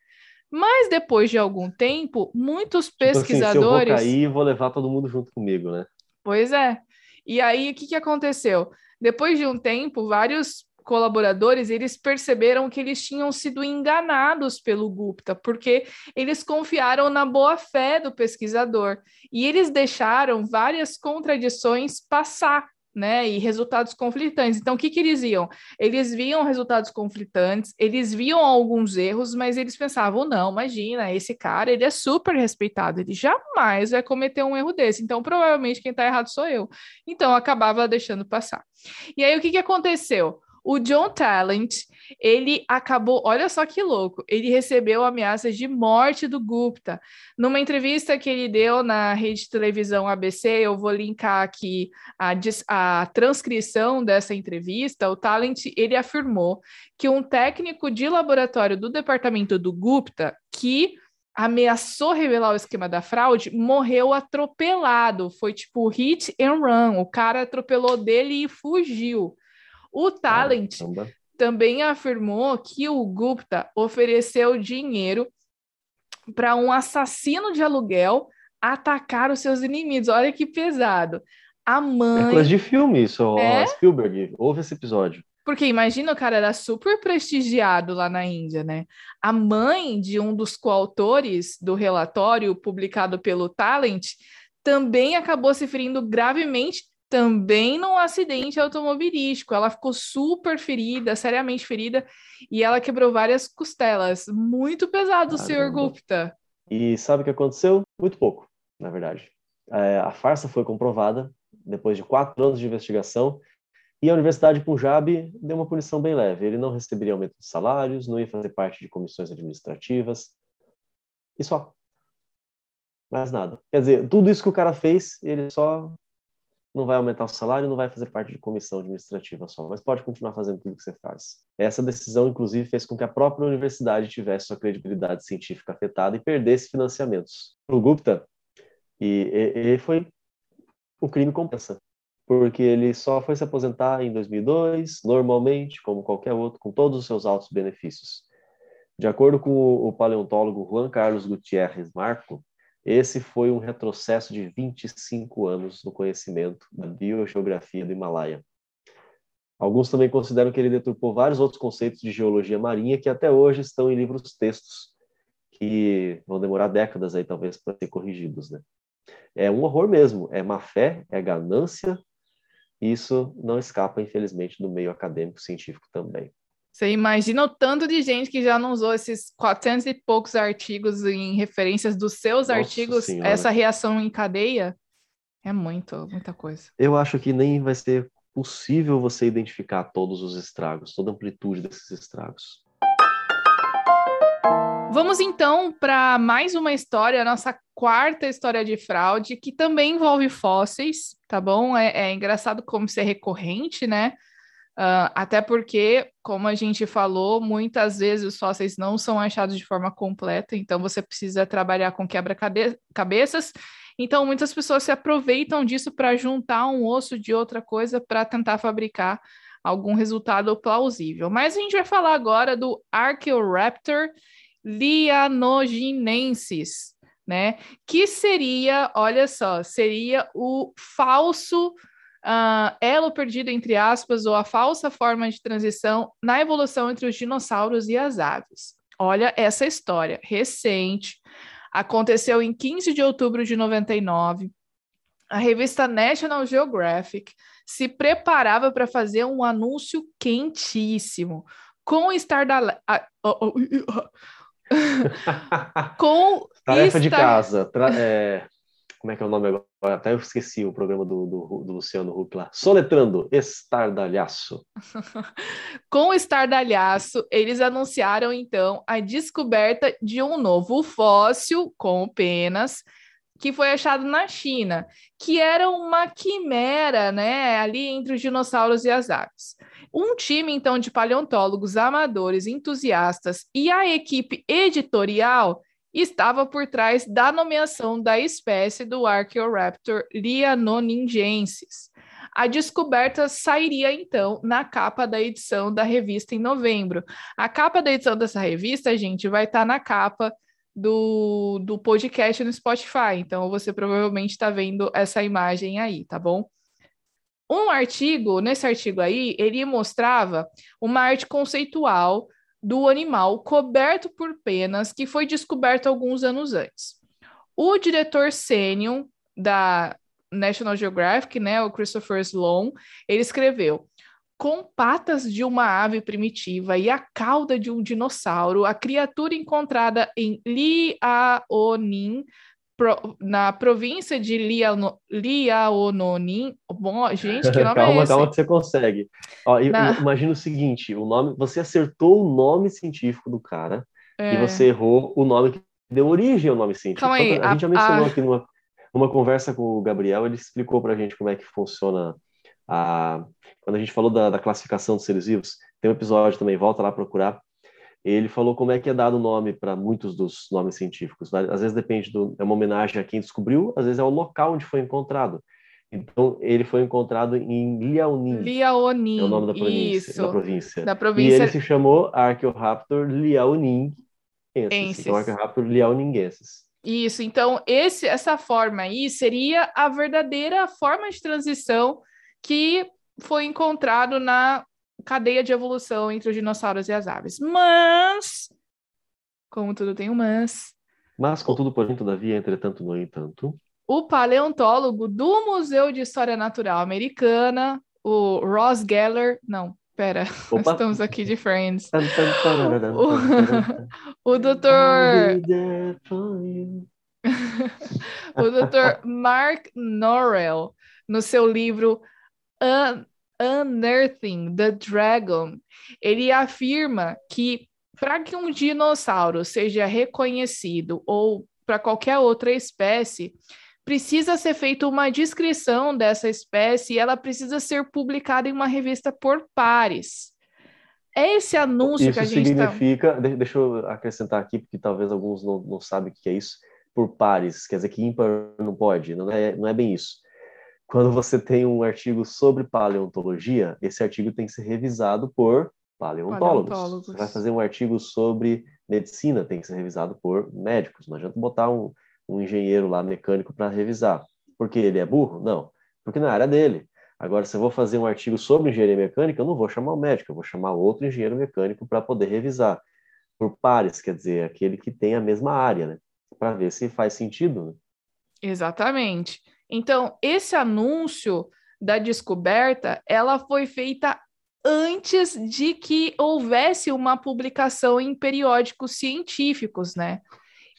Speaker 1: Mas depois de algum tempo, muitos pesquisadores. Tipo assim, se eu
Speaker 2: vou cair, vou levar todo mundo junto comigo, né?
Speaker 1: Pois é. E aí, o que, que aconteceu? Depois de um tempo, vários colaboradores, eles perceberam que eles tinham sido enganados pelo Gupta, porque eles confiaram na boa fé do pesquisador e eles deixaram várias contradições passar. Né, e resultados conflitantes. Então, o que, que eles iam? Eles viam resultados conflitantes, eles viam alguns erros, mas eles pensavam: não, imagina, esse cara ele é super respeitado, ele jamais vai cometer um erro desse. Então, provavelmente quem está errado sou eu. Então, acabava deixando passar. E aí, o que, que aconteceu? O John Talent, ele acabou, olha só que louco, ele recebeu ameaças de morte do Gupta. Numa entrevista que ele deu na rede de televisão ABC, eu vou linkar aqui a, a transcrição dessa entrevista, o Talent, ele afirmou que um técnico de laboratório do departamento do Gupta, que ameaçou revelar o esquema da fraude, morreu atropelado. Foi tipo hit and run. O cara atropelou dele e fugiu. O Talent Caramba. também afirmou que o Gupta ofereceu dinheiro para um assassino de aluguel atacar os seus inimigos. Olha que pesado. A mãe.
Speaker 2: É coisa de filme isso, é? Spielberg. Ouve esse episódio.
Speaker 1: Porque imagina, o cara era super prestigiado lá na Índia, né? A mãe de um dos coautores do relatório publicado pelo Talent também acabou se ferindo gravemente também num acidente automobilístico. Ela ficou super ferida, seriamente ferida, e ela quebrou várias costelas. Muito pesado, Caramba. senhor Gupta.
Speaker 2: E sabe o que aconteceu? Muito pouco, na verdade. É, a farsa foi comprovada depois de quatro anos de investigação e a Universidade de Punjab deu uma punição bem leve. Ele não receberia aumento de salários, não ia fazer parte de comissões administrativas e só. Mais nada. Quer dizer, tudo isso que o cara fez, ele só não vai aumentar o salário, não vai fazer parte de comissão administrativa só, mas pode continuar fazendo tudo que você faz. Essa decisão, inclusive, fez com que a própria universidade tivesse sua credibilidade científica afetada e perdesse financiamentos. O Gupta, e, e, e foi o crime compensa, porque ele só foi se aposentar em 2002, normalmente, como qualquer outro, com todos os seus altos benefícios. De acordo com o paleontólogo Juan Carlos Gutierrez Marco, esse foi um retrocesso de 25 anos no conhecimento da biogeografia do Himalaia. Alguns também consideram que ele deturpou vários outros conceitos de geologia marinha que até hoje estão em livros textos que vão demorar décadas aí talvez para ser corrigidos, né? É um horror mesmo, é má fé, é ganância. Isso não escapa, infelizmente, do meio acadêmico científico também.
Speaker 1: Você imagina o tanto de gente que já não usou esses 400 e poucos artigos em referências dos seus Nossa artigos, senhora. essa reação em cadeia? É muito, muita coisa.
Speaker 2: Eu acho que nem vai ser possível você identificar todos os estragos, toda a amplitude desses estragos.
Speaker 1: Vamos então para mais uma história, a nossa quarta história de fraude, que também envolve fósseis, tá bom? É, é engraçado como isso é recorrente, né? Uh, até porque, como a gente falou, muitas vezes os fósseis não são achados de forma completa, então você precisa trabalhar com quebra-cabeças então, muitas pessoas se aproveitam disso para juntar um osso de outra coisa para tentar fabricar algum resultado plausível. Mas a gente vai falar agora do Archaeoraptor lianoginensis, né? Que seria, olha só, seria o falso uh, elo perdido, entre aspas, ou a falsa forma de transição na evolução entre os dinossauros e as aves. Olha essa história recente Aconteceu em 15 de outubro de 99. A revista National Geographic se preparava para fazer um anúncio quentíssimo com o Stardalk.
Speaker 2: com Tarefa Star... de casa. Tra... É como é que é o nome agora? Até eu esqueci o programa do, do, do Luciano Huck lá. Soletrando, Estardalhaço.
Speaker 1: Com o Estardalhaço, eles anunciaram então a descoberta de um novo fóssil com penas que foi achado na China, que era uma quimera, né, ali entre os dinossauros e as aves. Um time, então, de paleontólogos amadores, entusiastas e a equipe editorial estava por trás da nomeação da espécie do Archaeoraptor lianoningensis. A descoberta sairia então na capa da edição da revista em novembro. A capa da edição dessa revista, gente, vai estar tá na capa do, do podcast no Spotify. Então você provavelmente está vendo essa imagem aí, tá bom? Um artigo, nesse artigo aí, ele mostrava uma arte conceitual do animal coberto por penas que foi descoberto alguns anos antes. O diretor sênior da National Geographic, né, o Christopher Sloan, ele escreveu: com patas de uma ave primitiva e a cauda de um dinossauro, a criatura encontrada em Liaoning pro, na província de Liano, Liaononin. Bom, gente, que nome
Speaker 2: calma,
Speaker 1: é esse?
Speaker 2: Calma, que você consegue. Ó, na... Imagina o seguinte: o nome, você acertou o nome científico do cara é... e você errou o nome que deu origem ao nome científico.
Speaker 1: Calma aí,
Speaker 2: a, a gente já mencionou a... aqui numa, numa conversa com o Gabriel, ele explicou para a gente como é que funciona a. Quando a gente falou da, da classificação dos seres vivos, tem um episódio também, volta lá procurar ele falou como é que é dado o nome para muitos dos nomes científicos. Às vezes depende do é uma homenagem a quem descobriu, às vezes é o local onde foi encontrado. Então ele foi encontrado em Liaoning.
Speaker 1: Liaoning.
Speaker 2: É o nome da província.
Speaker 1: Isso.
Speaker 2: Da província.
Speaker 1: Da província.
Speaker 2: E ele se chamou Archaeoraptor liaoningensis. Então Archaeoraptor liaoningensis.
Speaker 1: Isso. Então esse essa forma aí seria a verdadeira forma de transição que foi encontrado na cadeia de evolução entre os dinossauros e as aves. Mas, como tudo tem um mas.
Speaker 2: Mas, contudo, porém, todavia, entretanto, no entanto.
Speaker 1: O paleontólogo do Museu de História Natural Americana, o Ross Geller, não, pera, Opa. estamos aqui de Friends. o, o doutor. o doutor Mark Norrell, no seu livro Unearthing the Dragon, ele afirma que para que um dinossauro seja reconhecido ou para qualquer outra espécie, precisa ser feita uma descrição dessa espécie e ela precisa ser publicada em uma revista por pares. É esse anúncio
Speaker 2: isso
Speaker 1: que a gente
Speaker 2: tá significa, tá... deixa eu acrescentar aqui, porque talvez alguns não, não sabem o que é isso, por pares, quer dizer que ímpar não pode, não é, não é bem isso quando você tem um artigo sobre paleontologia, esse artigo tem que ser revisado por paleontólogos. paleontólogos. Você vai fazer um artigo sobre medicina tem que ser revisado por médicos. Não adianta botar um, um engenheiro lá mecânico para revisar. Porque ele é burro? Não. Porque na área dele. Agora, se eu vou fazer um artigo sobre engenharia mecânica, eu não vou chamar o médico, eu vou chamar outro engenheiro mecânico para poder revisar. Por pares, quer dizer, aquele que tem a mesma área, né? Para ver se faz sentido. Né?
Speaker 1: Exatamente. Então, esse anúncio da descoberta, ela foi feita antes de que houvesse uma publicação em periódicos científicos, né?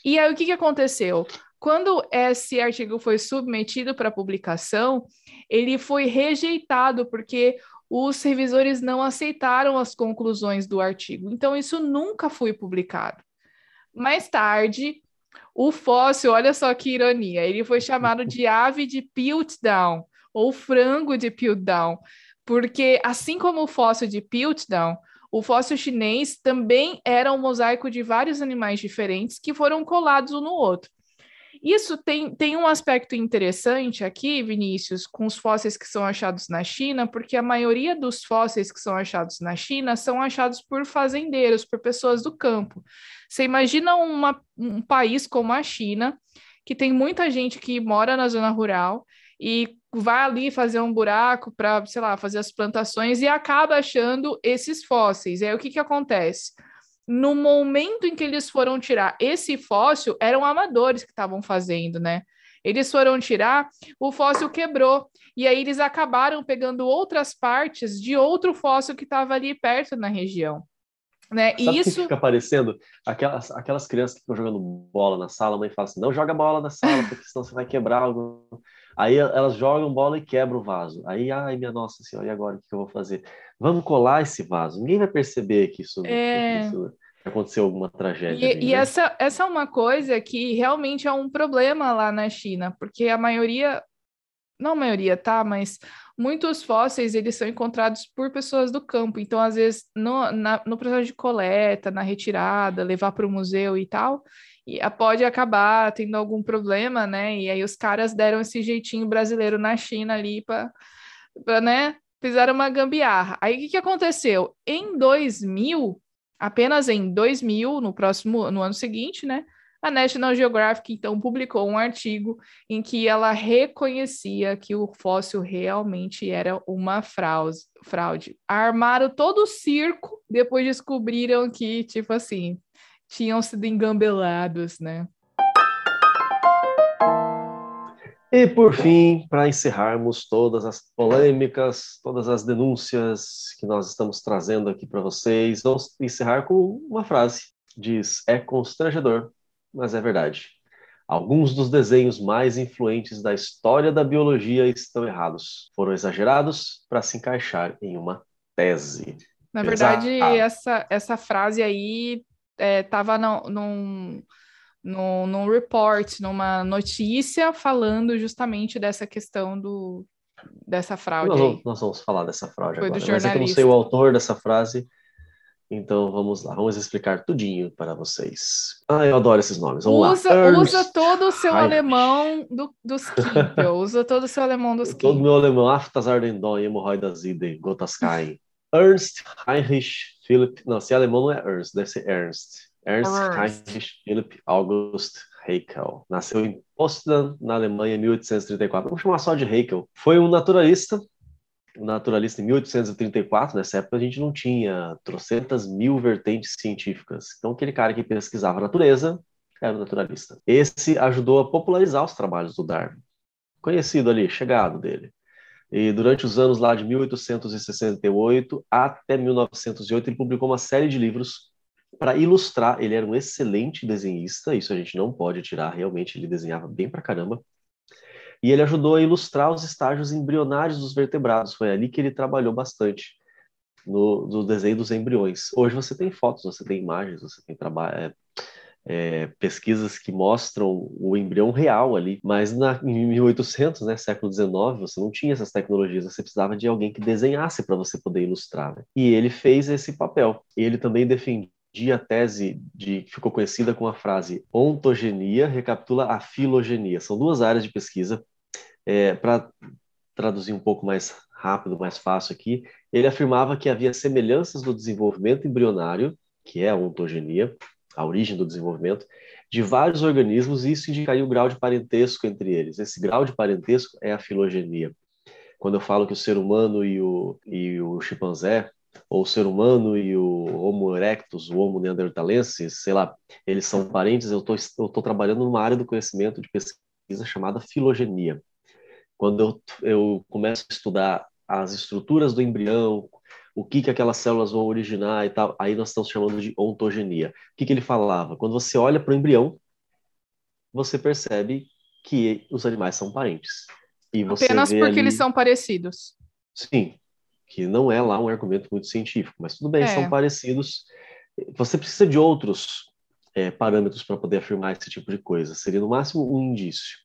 Speaker 1: E aí o que, que aconteceu? Quando esse artigo foi submetido para publicação, ele foi rejeitado porque os revisores não aceitaram as conclusões do artigo. Então, isso nunca foi publicado. Mais tarde, o fóssil, olha só que ironia, ele foi chamado de ave de Piltdown, ou frango de Piltdown, porque assim como o fóssil de Piltdown, o fóssil chinês também era um mosaico de vários animais diferentes que foram colados um no outro. Isso tem, tem um aspecto interessante aqui, Vinícius, com os fósseis que são achados na China, porque a maioria dos fósseis que são achados na China são achados por fazendeiros, por pessoas do campo. Você imagina uma, um país como a China, que tem muita gente que mora na zona rural e vai ali fazer um buraco para, sei lá, fazer as plantações e acaba achando esses fósseis. E aí o que, que acontece? No momento em que eles foram tirar esse fóssil, eram amadores que estavam fazendo, né? Eles foram tirar, o fóssil quebrou. E aí eles acabaram pegando outras partes de outro fóssil que estava ali perto na região. Né?
Speaker 2: Sabe e isso que fica aparecendo aquelas, aquelas crianças que ficam jogando bola na sala, a mãe fala assim: não joga bola na sala, porque senão você vai quebrar algo. Aí elas jogam bola e quebram o vaso. Aí, ai, minha nossa senhora, e agora o que eu vou fazer? Vamos colar esse vaso. Ninguém vai perceber que isso, é... isso aconteceu alguma tragédia.
Speaker 1: E, ali, e né? essa, essa é uma coisa que realmente é um problema lá na China, porque a maioria, não a maioria, tá? Mas muitos fósseis eles são encontrados por pessoas do campo. Então, às vezes, no, na, no processo de coleta, na retirada, levar para o museu e tal, pode acabar tendo algum problema, né? E aí os caras deram esse jeitinho brasileiro na China ali para, né? Fizeram uma gambiarra. Aí o que, que aconteceu? Em 2000, apenas em 2000, no próximo, no ano seguinte, né? A National Geographic então publicou um artigo em que ela reconhecia que o fóssil realmente era uma fraude. Armaram todo o circo, depois descobriram que, tipo assim, tinham sido engambelados, né?
Speaker 2: E por fim, para encerrarmos todas as polêmicas, todas as denúncias que nós estamos trazendo aqui para vocês, vamos encerrar com uma frase. Diz: É constrangedor, mas é verdade. Alguns dos desenhos mais influentes da história da biologia estão errados. Foram exagerados para se encaixar em uma tese.
Speaker 1: Na verdade, essa, essa frase aí estava é, num, num, num report, numa notícia falando justamente dessa questão do, dessa fraude.
Speaker 2: Nós vamos, nós vamos falar dessa fraude Foi agora. Mas é que eu não sei o autor dessa frase, então vamos lá, vamos explicar tudinho para vocês. Ah, eu adoro esses nomes. Vamos
Speaker 1: usa, lá. usa todo o seu Heinrich. alemão do, dos Kimpel, usa todo o seu alemão dos Kimpel.
Speaker 2: Todo meu alemão, Aftas Ardendon, Hemorroidas Iden, Gotas Kain. Ernst Heinrich Philipp, não, se é alemão não é Ernst, deve ser Ernst. Ernst, Heinrich Philipp August Haeckel. Nasceu em Potsdam, na Alemanha, em 1834. Vamos chamar só de Haeckel. Foi um naturalista, naturalista em 1834. Nessa época a gente não tinha trocentas mil vertentes científicas. Então aquele cara que pesquisava a natureza era um naturalista. Esse ajudou a popularizar os trabalhos do Darwin. Conhecido ali, chegado dele. E durante os anos lá de 1868 até 1908, ele publicou uma série de livros para ilustrar. Ele era um excelente desenhista, isso a gente não pode tirar, realmente ele desenhava bem pra caramba. E ele ajudou a ilustrar os estágios embrionários dos vertebrados. Foi ali que ele trabalhou bastante no, no desenho dos embriões. Hoje você tem fotos, você tem imagens, você tem trabalho, é, pesquisas que mostram o embrião real ali, mas na, em 1800, né, século 19, você não tinha essas tecnologias, você precisava de alguém que desenhasse para você poder ilustrar. Né? E ele fez esse papel. Ele também defendia a tese de que ficou conhecida com a frase ontogenia recapitula a filogenia. São duas áreas de pesquisa. É, para traduzir um pouco mais rápido, mais fácil aqui, ele afirmava que havia semelhanças do desenvolvimento embrionário, que é a ontogenia, a origem do desenvolvimento, de vários organismos, e isso indicaria o grau de parentesco entre eles. Esse grau de parentesco é a filogenia. Quando eu falo que o ser humano e o, e o chimpanzé, ou o ser humano e o Homo erectus, o Homo neanderthalensis, sei lá, eles são parentes, eu estou trabalhando numa área do conhecimento de pesquisa chamada filogenia. Quando eu, eu começo a estudar as estruturas do embrião, o que, que aquelas células vão originar e tal, aí nós estamos chamando de ontogenia. O que, que ele falava? Quando você olha para o embrião, você percebe que os animais são parentes.
Speaker 1: E Apenas porque ali... eles são parecidos.
Speaker 2: Sim, que não é lá um argumento muito científico, mas tudo bem, é. são parecidos. Você precisa de outros é, parâmetros para poder afirmar esse tipo de coisa. Seria no máximo um indício.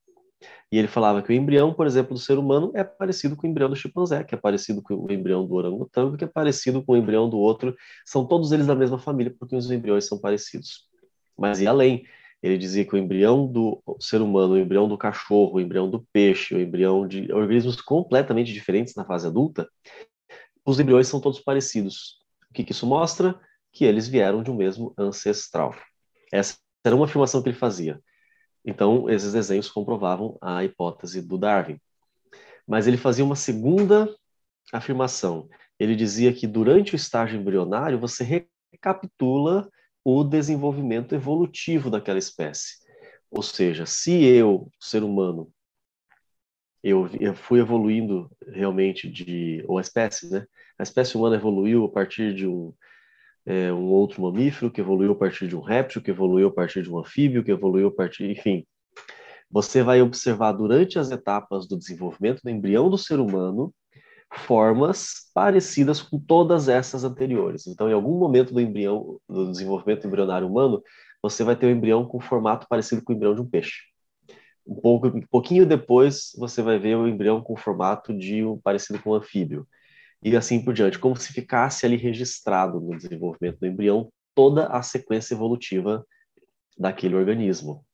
Speaker 2: E ele falava que o embrião, por exemplo, do ser humano é parecido com o embrião do chimpanzé, que é parecido com o embrião do orangotango, que é parecido com o embrião do outro. São todos eles da mesma família, porque os embriões são parecidos. Mas e além? Ele dizia que o embrião do ser humano, o embrião do cachorro, o embrião do peixe, o embrião de organismos completamente diferentes na fase adulta, os embriões são todos parecidos. O que, que isso mostra? Que eles vieram de um mesmo ancestral. Essa era uma afirmação que ele fazia. Então, esses desenhos comprovavam a hipótese do Darwin. Mas ele fazia uma segunda afirmação. Ele dizia que durante o estágio embrionário você recapitula o desenvolvimento evolutivo daquela espécie. Ou seja, se eu, ser humano, eu, eu fui evoluindo realmente de ou a espécie, né? A espécie humana evoluiu a partir de um é, um outro mamífero, que evoluiu a partir de um réptil, que evoluiu a partir de um anfíbio, que evoluiu a partir, enfim. Você vai observar durante as etapas do desenvolvimento do embrião do ser humano formas parecidas com todas essas anteriores. Então, em algum momento do embrião, do desenvolvimento embrionário humano, você vai ter um embrião com formato parecido com o embrião de um peixe. Um, pouco, um pouquinho depois, você vai ver o embrião com formato de um parecido com um anfíbio e assim por diante, como se ficasse ali registrado no desenvolvimento do embrião toda a sequência evolutiva daquele organismo.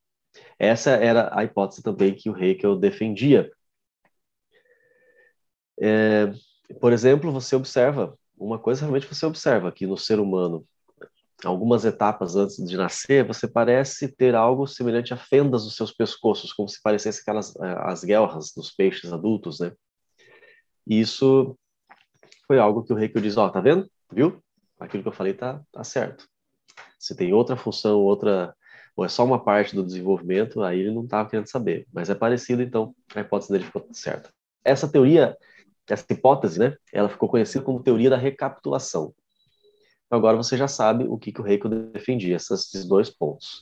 Speaker 2: Essa era a hipótese também que o Haeckel defendia. É, por exemplo, você observa, uma coisa realmente você observa que no ser humano, algumas etapas antes de nascer, você parece ter algo semelhante a fendas dos seus pescoços, como se parecesse aquelas as guelras dos peixes adultos, né? Isso foi algo que o Reiki diz, ó, oh, tá vendo? Viu? Aquilo que eu falei tá, tá certo. Se tem outra função, outra, ou é só uma parte do desenvolvimento, aí ele não estava querendo saber. Mas é parecido, então a hipótese dele ficou certa. Essa teoria, essa hipótese, né, ela ficou conhecida como teoria da recapitulação. Agora você já sabe o que, que o Reiko defendia, esses dois pontos.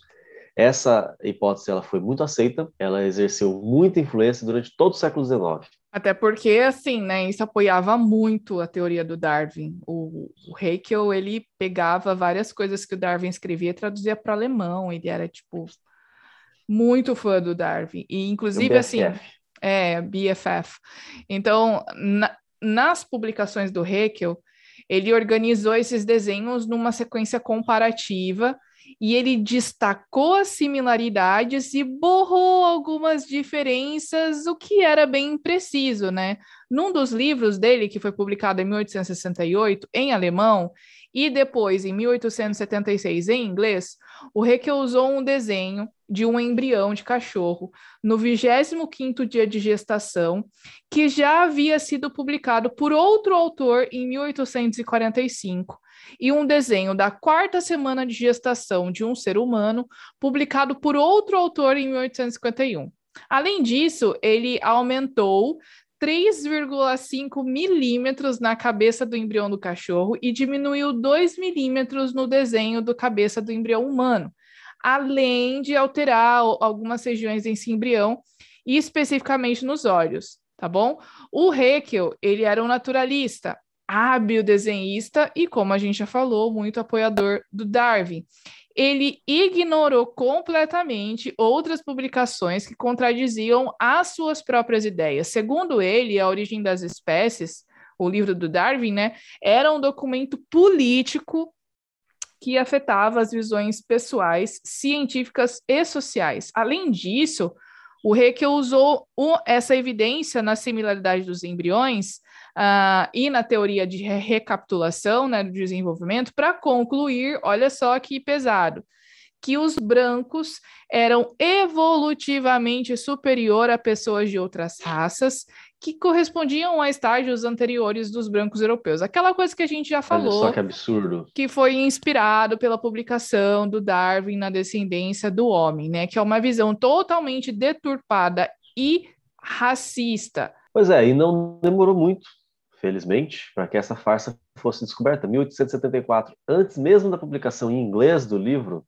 Speaker 2: Essa hipótese ela foi muito aceita, ela exerceu muita influência durante todo o século XIX.
Speaker 1: Até porque, assim, né, isso apoiava muito a teoria do Darwin. O, o Haeckel, ele pegava várias coisas que o Darwin escrevia e traduzia para alemão. Ele era, tipo, muito fã do Darwin. E, inclusive, é assim... É, BFF. Então, na, nas publicações do Haeckel, ele organizou esses desenhos numa sequência comparativa e ele destacou as similaridades e borrou algumas diferenças, o que era bem impreciso, né? Num dos livros dele, que foi publicado em 1868, em alemão, e depois em 1876 em inglês, o Reque usou um desenho de um embrião de cachorro no 25º dia de gestação, que já havia sido publicado por outro autor em 1845, e um desenho da quarta semana de gestação de um ser humano, publicado por outro autor em 1851. Além disso, ele aumentou 3,5 milímetros na cabeça do embrião do cachorro e diminuiu 2 milímetros no desenho do cabeça do embrião humano, além de alterar algumas regiões desse embrião e especificamente nos olhos, tá bom? O Haeckel, ele era um naturalista, hábil desenhista e, como a gente já falou, muito apoiador do Darwin. Ele ignorou completamente outras publicações que contradiziam as suas próprias ideias. Segundo ele, A Origem das Espécies, o livro do Darwin, né, era um documento político que afetava as visões pessoais, científicas e sociais. Além disso, o Haeckel usou essa evidência na similaridade dos embriões uh, e na teoria de recapitulação né, do desenvolvimento para concluir, olha só que pesado, que os brancos eram evolutivamente superior a pessoas de outras raças que correspondiam a estágios anteriores dos brancos europeus. Aquela coisa que a gente já falou. Olha
Speaker 2: só que absurdo.
Speaker 1: Que foi inspirado pela publicação do Darwin na Descendência do Homem, né? Que é uma visão totalmente deturpada e racista.
Speaker 2: Pois é, e não demorou muito, felizmente, para que essa farsa fosse descoberta. 1874, antes mesmo da publicação em inglês do livro,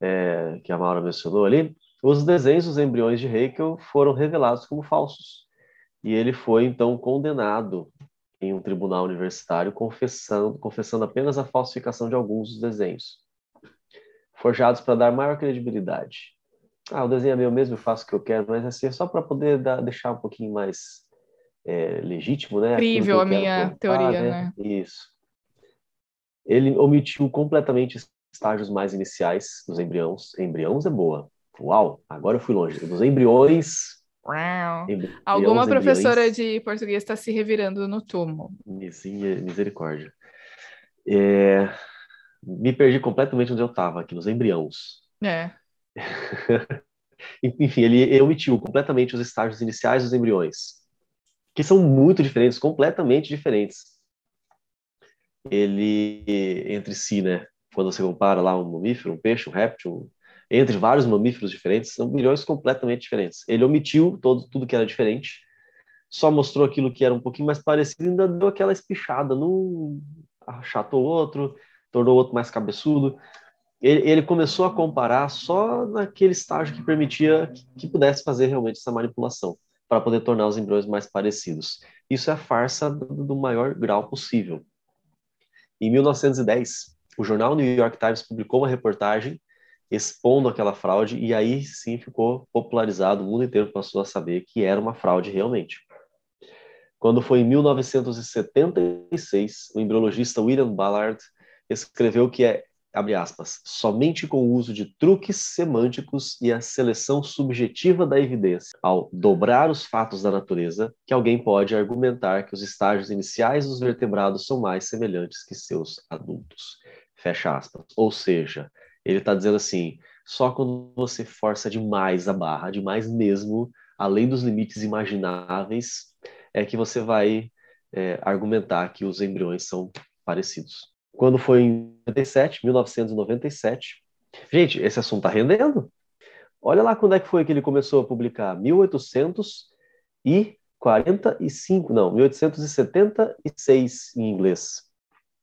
Speaker 2: é, que a Maura mencionou ali, os desenhos dos embriões de Haeckel foram revelados como falsos. E ele foi, então, condenado em um tribunal universitário, confessando, confessando apenas a falsificação de alguns dos desenhos, forjados para dar maior credibilidade. Ah, o desenho é meu mesmo, eu faço o que eu quero, mas assim, é só para poder dar, deixar um pouquinho mais é, legítimo, né?
Speaker 1: Incrível a minha contar, teoria, né? né?
Speaker 2: Isso. Ele omitiu completamente estágios mais iniciais dos embriões. Embriões é boa. Uau, agora eu fui longe. Dos embriões
Speaker 1: Alguma professora de português está se revirando no túmulo.
Speaker 2: Misericórdia. É... Me perdi completamente onde eu estava, aqui nos embriões.
Speaker 1: É.
Speaker 2: Enfim, ele omitiu completamente os estágios iniciais dos embriões, que são muito diferentes, completamente diferentes. Ele, entre si, né? Quando você compara lá um mamífero, um peixe, um réptil, entre vários mamíferos diferentes, são bilhões completamente diferentes. Ele omitiu todo, tudo que era diferente, só mostrou aquilo que era um pouquinho mais parecido e ainda deu aquela espichada, não achatou outro, tornou outro mais cabeçudo. Ele, ele, começou a comparar só naquele estágio que permitia que, que pudesse fazer realmente essa manipulação, para poder tornar os embriões mais parecidos. Isso é a farsa do, maior grau possível. Em 1910, o jornal New York Times publicou uma reportagem expondo aquela fraude, e aí sim ficou popularizado, o mundo inteiro passou a saber que era uma fraude realmente. Quando foi em 1976, o embriologista William Ballard escreveu que é, abre aspas, somente com o uso de truques semânticos e a seleção subjetiva da evidência, ao dobrar os fatos da natureza, que alguém pode argumentar que os estágios iniciais dos vertebrados são mais semelhantes que seus adultos. Fecha aspas. Ou seja, ele está dizendo assim: só quando você força demais a barra, demais mesmo, além dos limites imagináveis, é que você vai é, argumentar que os embriões são parecidos. Quando foi em 97, 1997, gente, esse assunto está rendendo. Olha lá quando é que foi que ele começou a publicar, 1845, não, 1876 em inglês.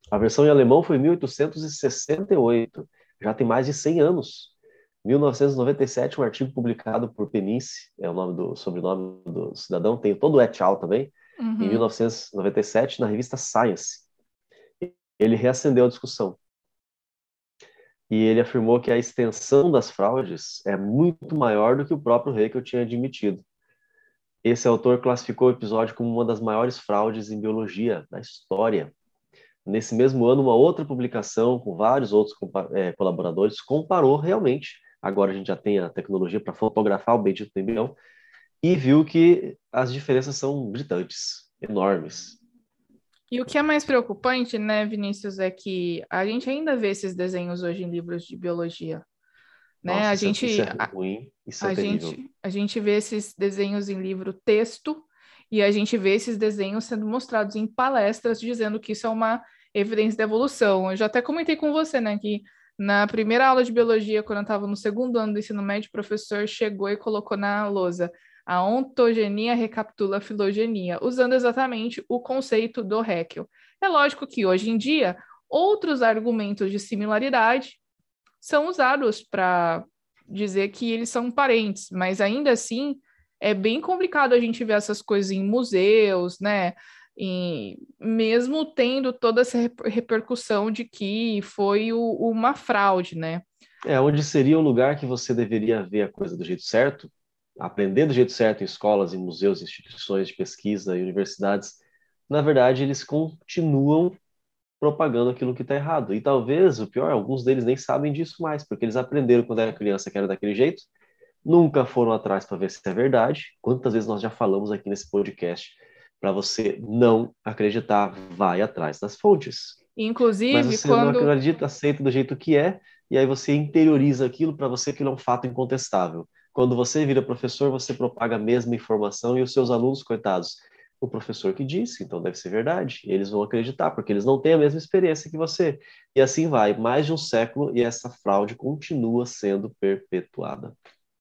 Speaker 2: A versão em alemão foi 1868 já tem mais de 100 anos. 1997, um artigo publicado por Penice, é o nome do sobrenome do cidadão, tem todo o et al. também, uhum. em 1997, na revista Science. Ele reacendeu a discussão. E ele afirmou que a extensão das fraudes é muito maior do que o próprio Haeckel tinha admitido. Esse autor classificou o episódio como uma das maiores fraudes em biologia da história. Nesse mesmo ano, uma outra publicação com vários outros é, colaboradores comparou realmente. Agora a gente já tem a tecnologia para fotografar o bendito embrião e viu que as diferenças são gritantes, enormes.
Speaker 1: E o que é mais preocupante, né, Vinícius, é que a gente ainda vê esses desenhos hoje em livros de biologia. Né? Nossa,
Speaker 2: a
Speaker 1: gente,
Speaker 2: isso é ruim, isso é
Speaker 1: a gente, a gente vê esses desenhos em livro texto e a gente vê esses desenhos sendo mostrados em palestras dizendo que isso é uma evidência da evolução. Eu já até comentei com você, né, que na primeira aula de biologia, quando eu estava no segundo ano do ensino médio, o professor chegou e colocou na lousa a ontogenia recapitula a filogenia, usando exatamente o conceito do Haeckel. É lógico que hoje em dia outros argumentos de similaridade são usados para dizer que eles são parentes, mas ainda assim é bem complicado a gente ver essas coisas em museus, né? E mesmo tendo toda essa repercussão de que foi o, uma fraude, né?
Speaker 2: É, onde seria o lugar que você deveria ver a coisa do jeito certo, aprender do jeito certo em escolas, em museus, instituições de pesquisa e universidades, na verdade eles continuam propagando aquilo que está errado. E talvez, o pior, alguns deles nem sabem disso mais, porque eles aprenderam quando era criança que era daquele jeito, nunca foram atrás para ver se é verdade. Quantas vezes nós já falamos aqui nesse podcast para você não acreditar, vai atrás das fontes.
Speaker 1: Inclusive,
Speaker 2: Mas você
Speaker 1: quando...
Speaker 2: não acredita, aceita do jeito que é, e aí você interioriza aquilo para você aquilo é um fato incontestável. Quando você vira professor, você propaga a mesma informação e os seus alunos, coitados, o professor que disse, então deve ser verdade. Eles vão acreditar, porque eles não têm a mesma experiência que você. E assim vai, mais de um século e essa fraude continua sendo perpetuada.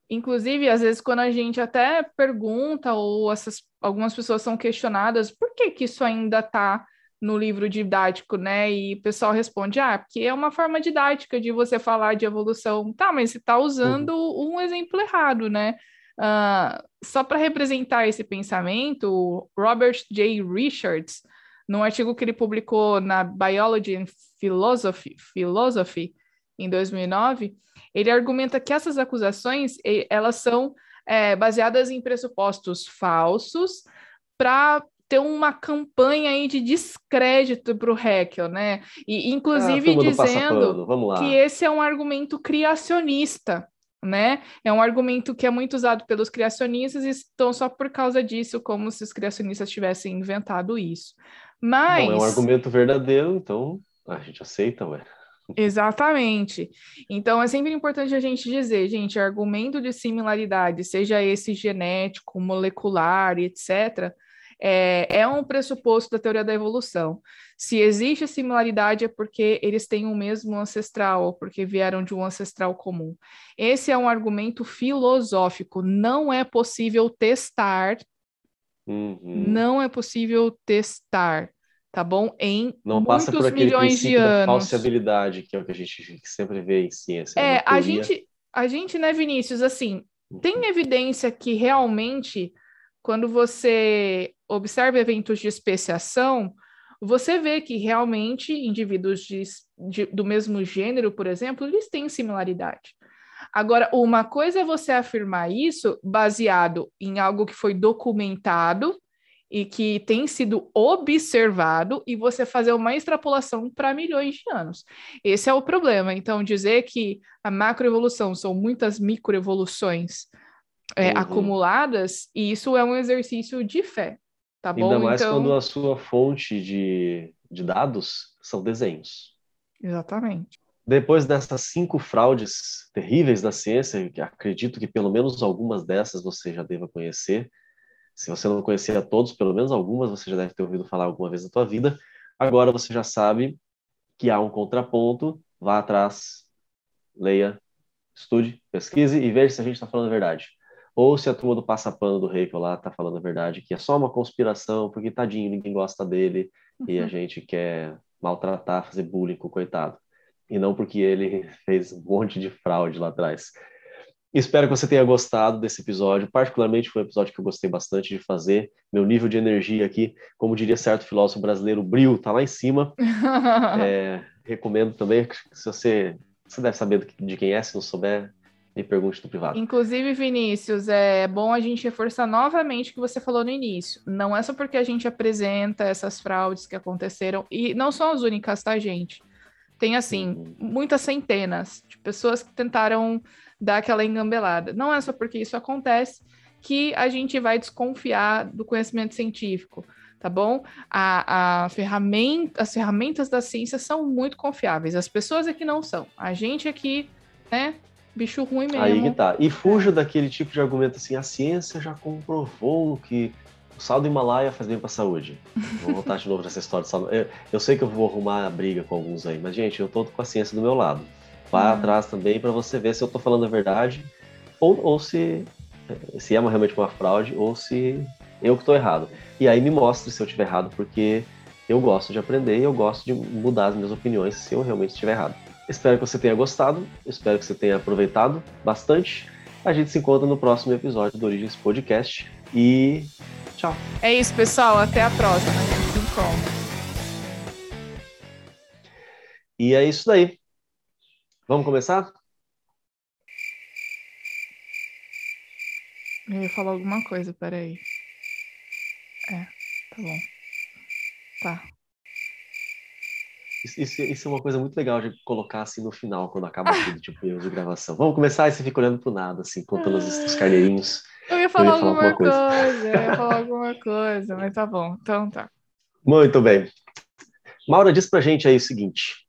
Speaker 1: Inclusive, às vezes, quando a gente até pergunta, ou essas, algumas pessoas são questionadas, por que, que isso ainda está no livro didático, né? E o pessoal responde: ah, porque é uma forma didática de você falar de evolução. Tá, mas você está usando uhum. um exemplo errado, né? Uh, só para representar esse pensamento, Robert J. Richards, num artigo que ele publicou na Biology and Philosophy, Philosophy em 2009, ele argumenta que essas acusações elas são é, baseadas em pressupostos falsos para ter uma campanha aí de descrédito para o Heckel, né? E inclusive ah, dizendo que esse é um argumento criacionista, né? É um argumento que é muito usado pelos criacionistas e estão só por causa disso, como se os criacionistas tivessem inventado isso. Mas
Speaker 2: Bom, é um argumento verdadeiro, então a gente aceita, ué.
Speaker 1: Exatamente. Então é sempre importante a gente dizer, gente, argumento de similaridade, seja esse genético, molecular, etc., é, é um pressuposto da teoria da evolução. Se existe similaridade é porque eles têm o mesmo ancestral, ou porque vieram de um ancestral comum. Esse é um argumento filosófico. Não é possível testar.
Speaker 2: Uhum.
Speaker 1: Não é possível testar tá bom? Em
Speaker 2: não
Speaker 1: muitos
Speaker 2: passa por aquele
Speaker 1: milhões de anos.
Speaker 2: falsibilidade, que é o que a gente sempre vê em ciência.
Speaker 1: É, a gente, a gente, né, Vinícius, assim, uhum. tem evidência que realmente, quando você observa eventos de especiação, você vê que realmente indivíduos de, de, do mesmo gênero, por exemplo, eles têm similaridade. Agora, uma coisa é você afirmar isso baseado em algo que foi documentado e que tem sido observado e você fazer uma extrapolação para milhões de anos. Esse é o problema. Então, dizer que a macroevolução são muitas microevoluções é, uhum. acumuladas, e isso é um exercício de fé, tá bom?
Speaker 2: Ainda mais então... quando a sua fonte de, de dados são desenhos.
Speaker 1: Exatamente.
Speaker 2: Depois dessas cinco fraudes terríveis da ciência, que acredito que pelo menos algumas dessas você já deva conhecer, se você não conhecia todos, pelo menos algumas você já deve ter ouvido falar alguma vez na tua vida. Agora você já sabe que há um contraponto, vá atrás, leia, estude, pesquise e veja se a gente está falando a verdade. Ou se a turma do passapano do rei lá está falando a verdade, que é só uma conspiração, porque tadinho, ninguém gosta dele uhum. e a uhum. gente quer maltratar, fazer bullying com o coitado. E não porque ele fez um monte de fraude lá atrás. Espero que você tenha gostado desse episódio. Particularmente foi um episódio que eu gostei bastante de fazer. Meu nível de energia aqui, como diria certo filósofo brasileiro, o brilho tá lá em cima. é, recomendo também, se você, você deve saber de quem é, se não souber, me pergunte no privado.
Speaker 1: Inclusive, Vinícius, é bom a gente reforçar novamente o que você falou no início. Não é só porque a gente apresenta essas fraudes que aconteceram, e não são as únicas, tá, gente? Tem, assim, uhum. muitas centenas de pessoas que tentaram dar aquela engambelada. Não é só porque isso acontece que a gente vai desconfiar do conhecimento científico, tá bom? A, a ferramenta, as ferramentas da ciência são muito confiáveis, as pessoas aqui não são. A gente aqui, né, bicho ruim mesmo.
Speaker 2: Aí que tá. E fuja daquele tipo de argumento assim, a ciência já comprovou que o sal do Himalaia faz bem para a saúde. Vou voltar de novo nessa história de sal. Eu, eu sei que eu vou arrumar briga com alguns aí, mas, gente, eu tô com a ciência do meu lado. Vá uhum. atrás também para você ver se eu estou falando a verdade ou, ou se, se é realmente uma fraude ou se eu que estou errado. E aí me mostre se eu estiver errado, porque eu gosto de aprender e eu gosto de mudar as minhas opiniões se eu realmente estiver errado. Espero que você tenha gostado, espero que você tenha aproveitado bastante. A gente se encontra no próximo episódio do Origens Podcast e tchau.
Speaker 1: É isso, pessoal. Até a próxima. A gente se encontra.
Speaker 2: E é isso daí. Vamos começar?
Speaker 1: Eu ia falar alguma coisa, peraí. É, tá bom. Tá.
Speaker 2: Isso, isso, isso, é uma coisa muito legal de colocar assim no final, quando acaba tudo, tipo, erros de gravação. Vamos começar e você fica olhando pro nada, assim, contando os, os carneirinhos.
Speaker 1: Eu ia falar, eu ia falar alguma, alguma coisa. coisa, eu ia falar alguma coisa, mas tá bom, então tá.
Speaker 2: Muito bem. Maura, diz pra gente aí o seguinte: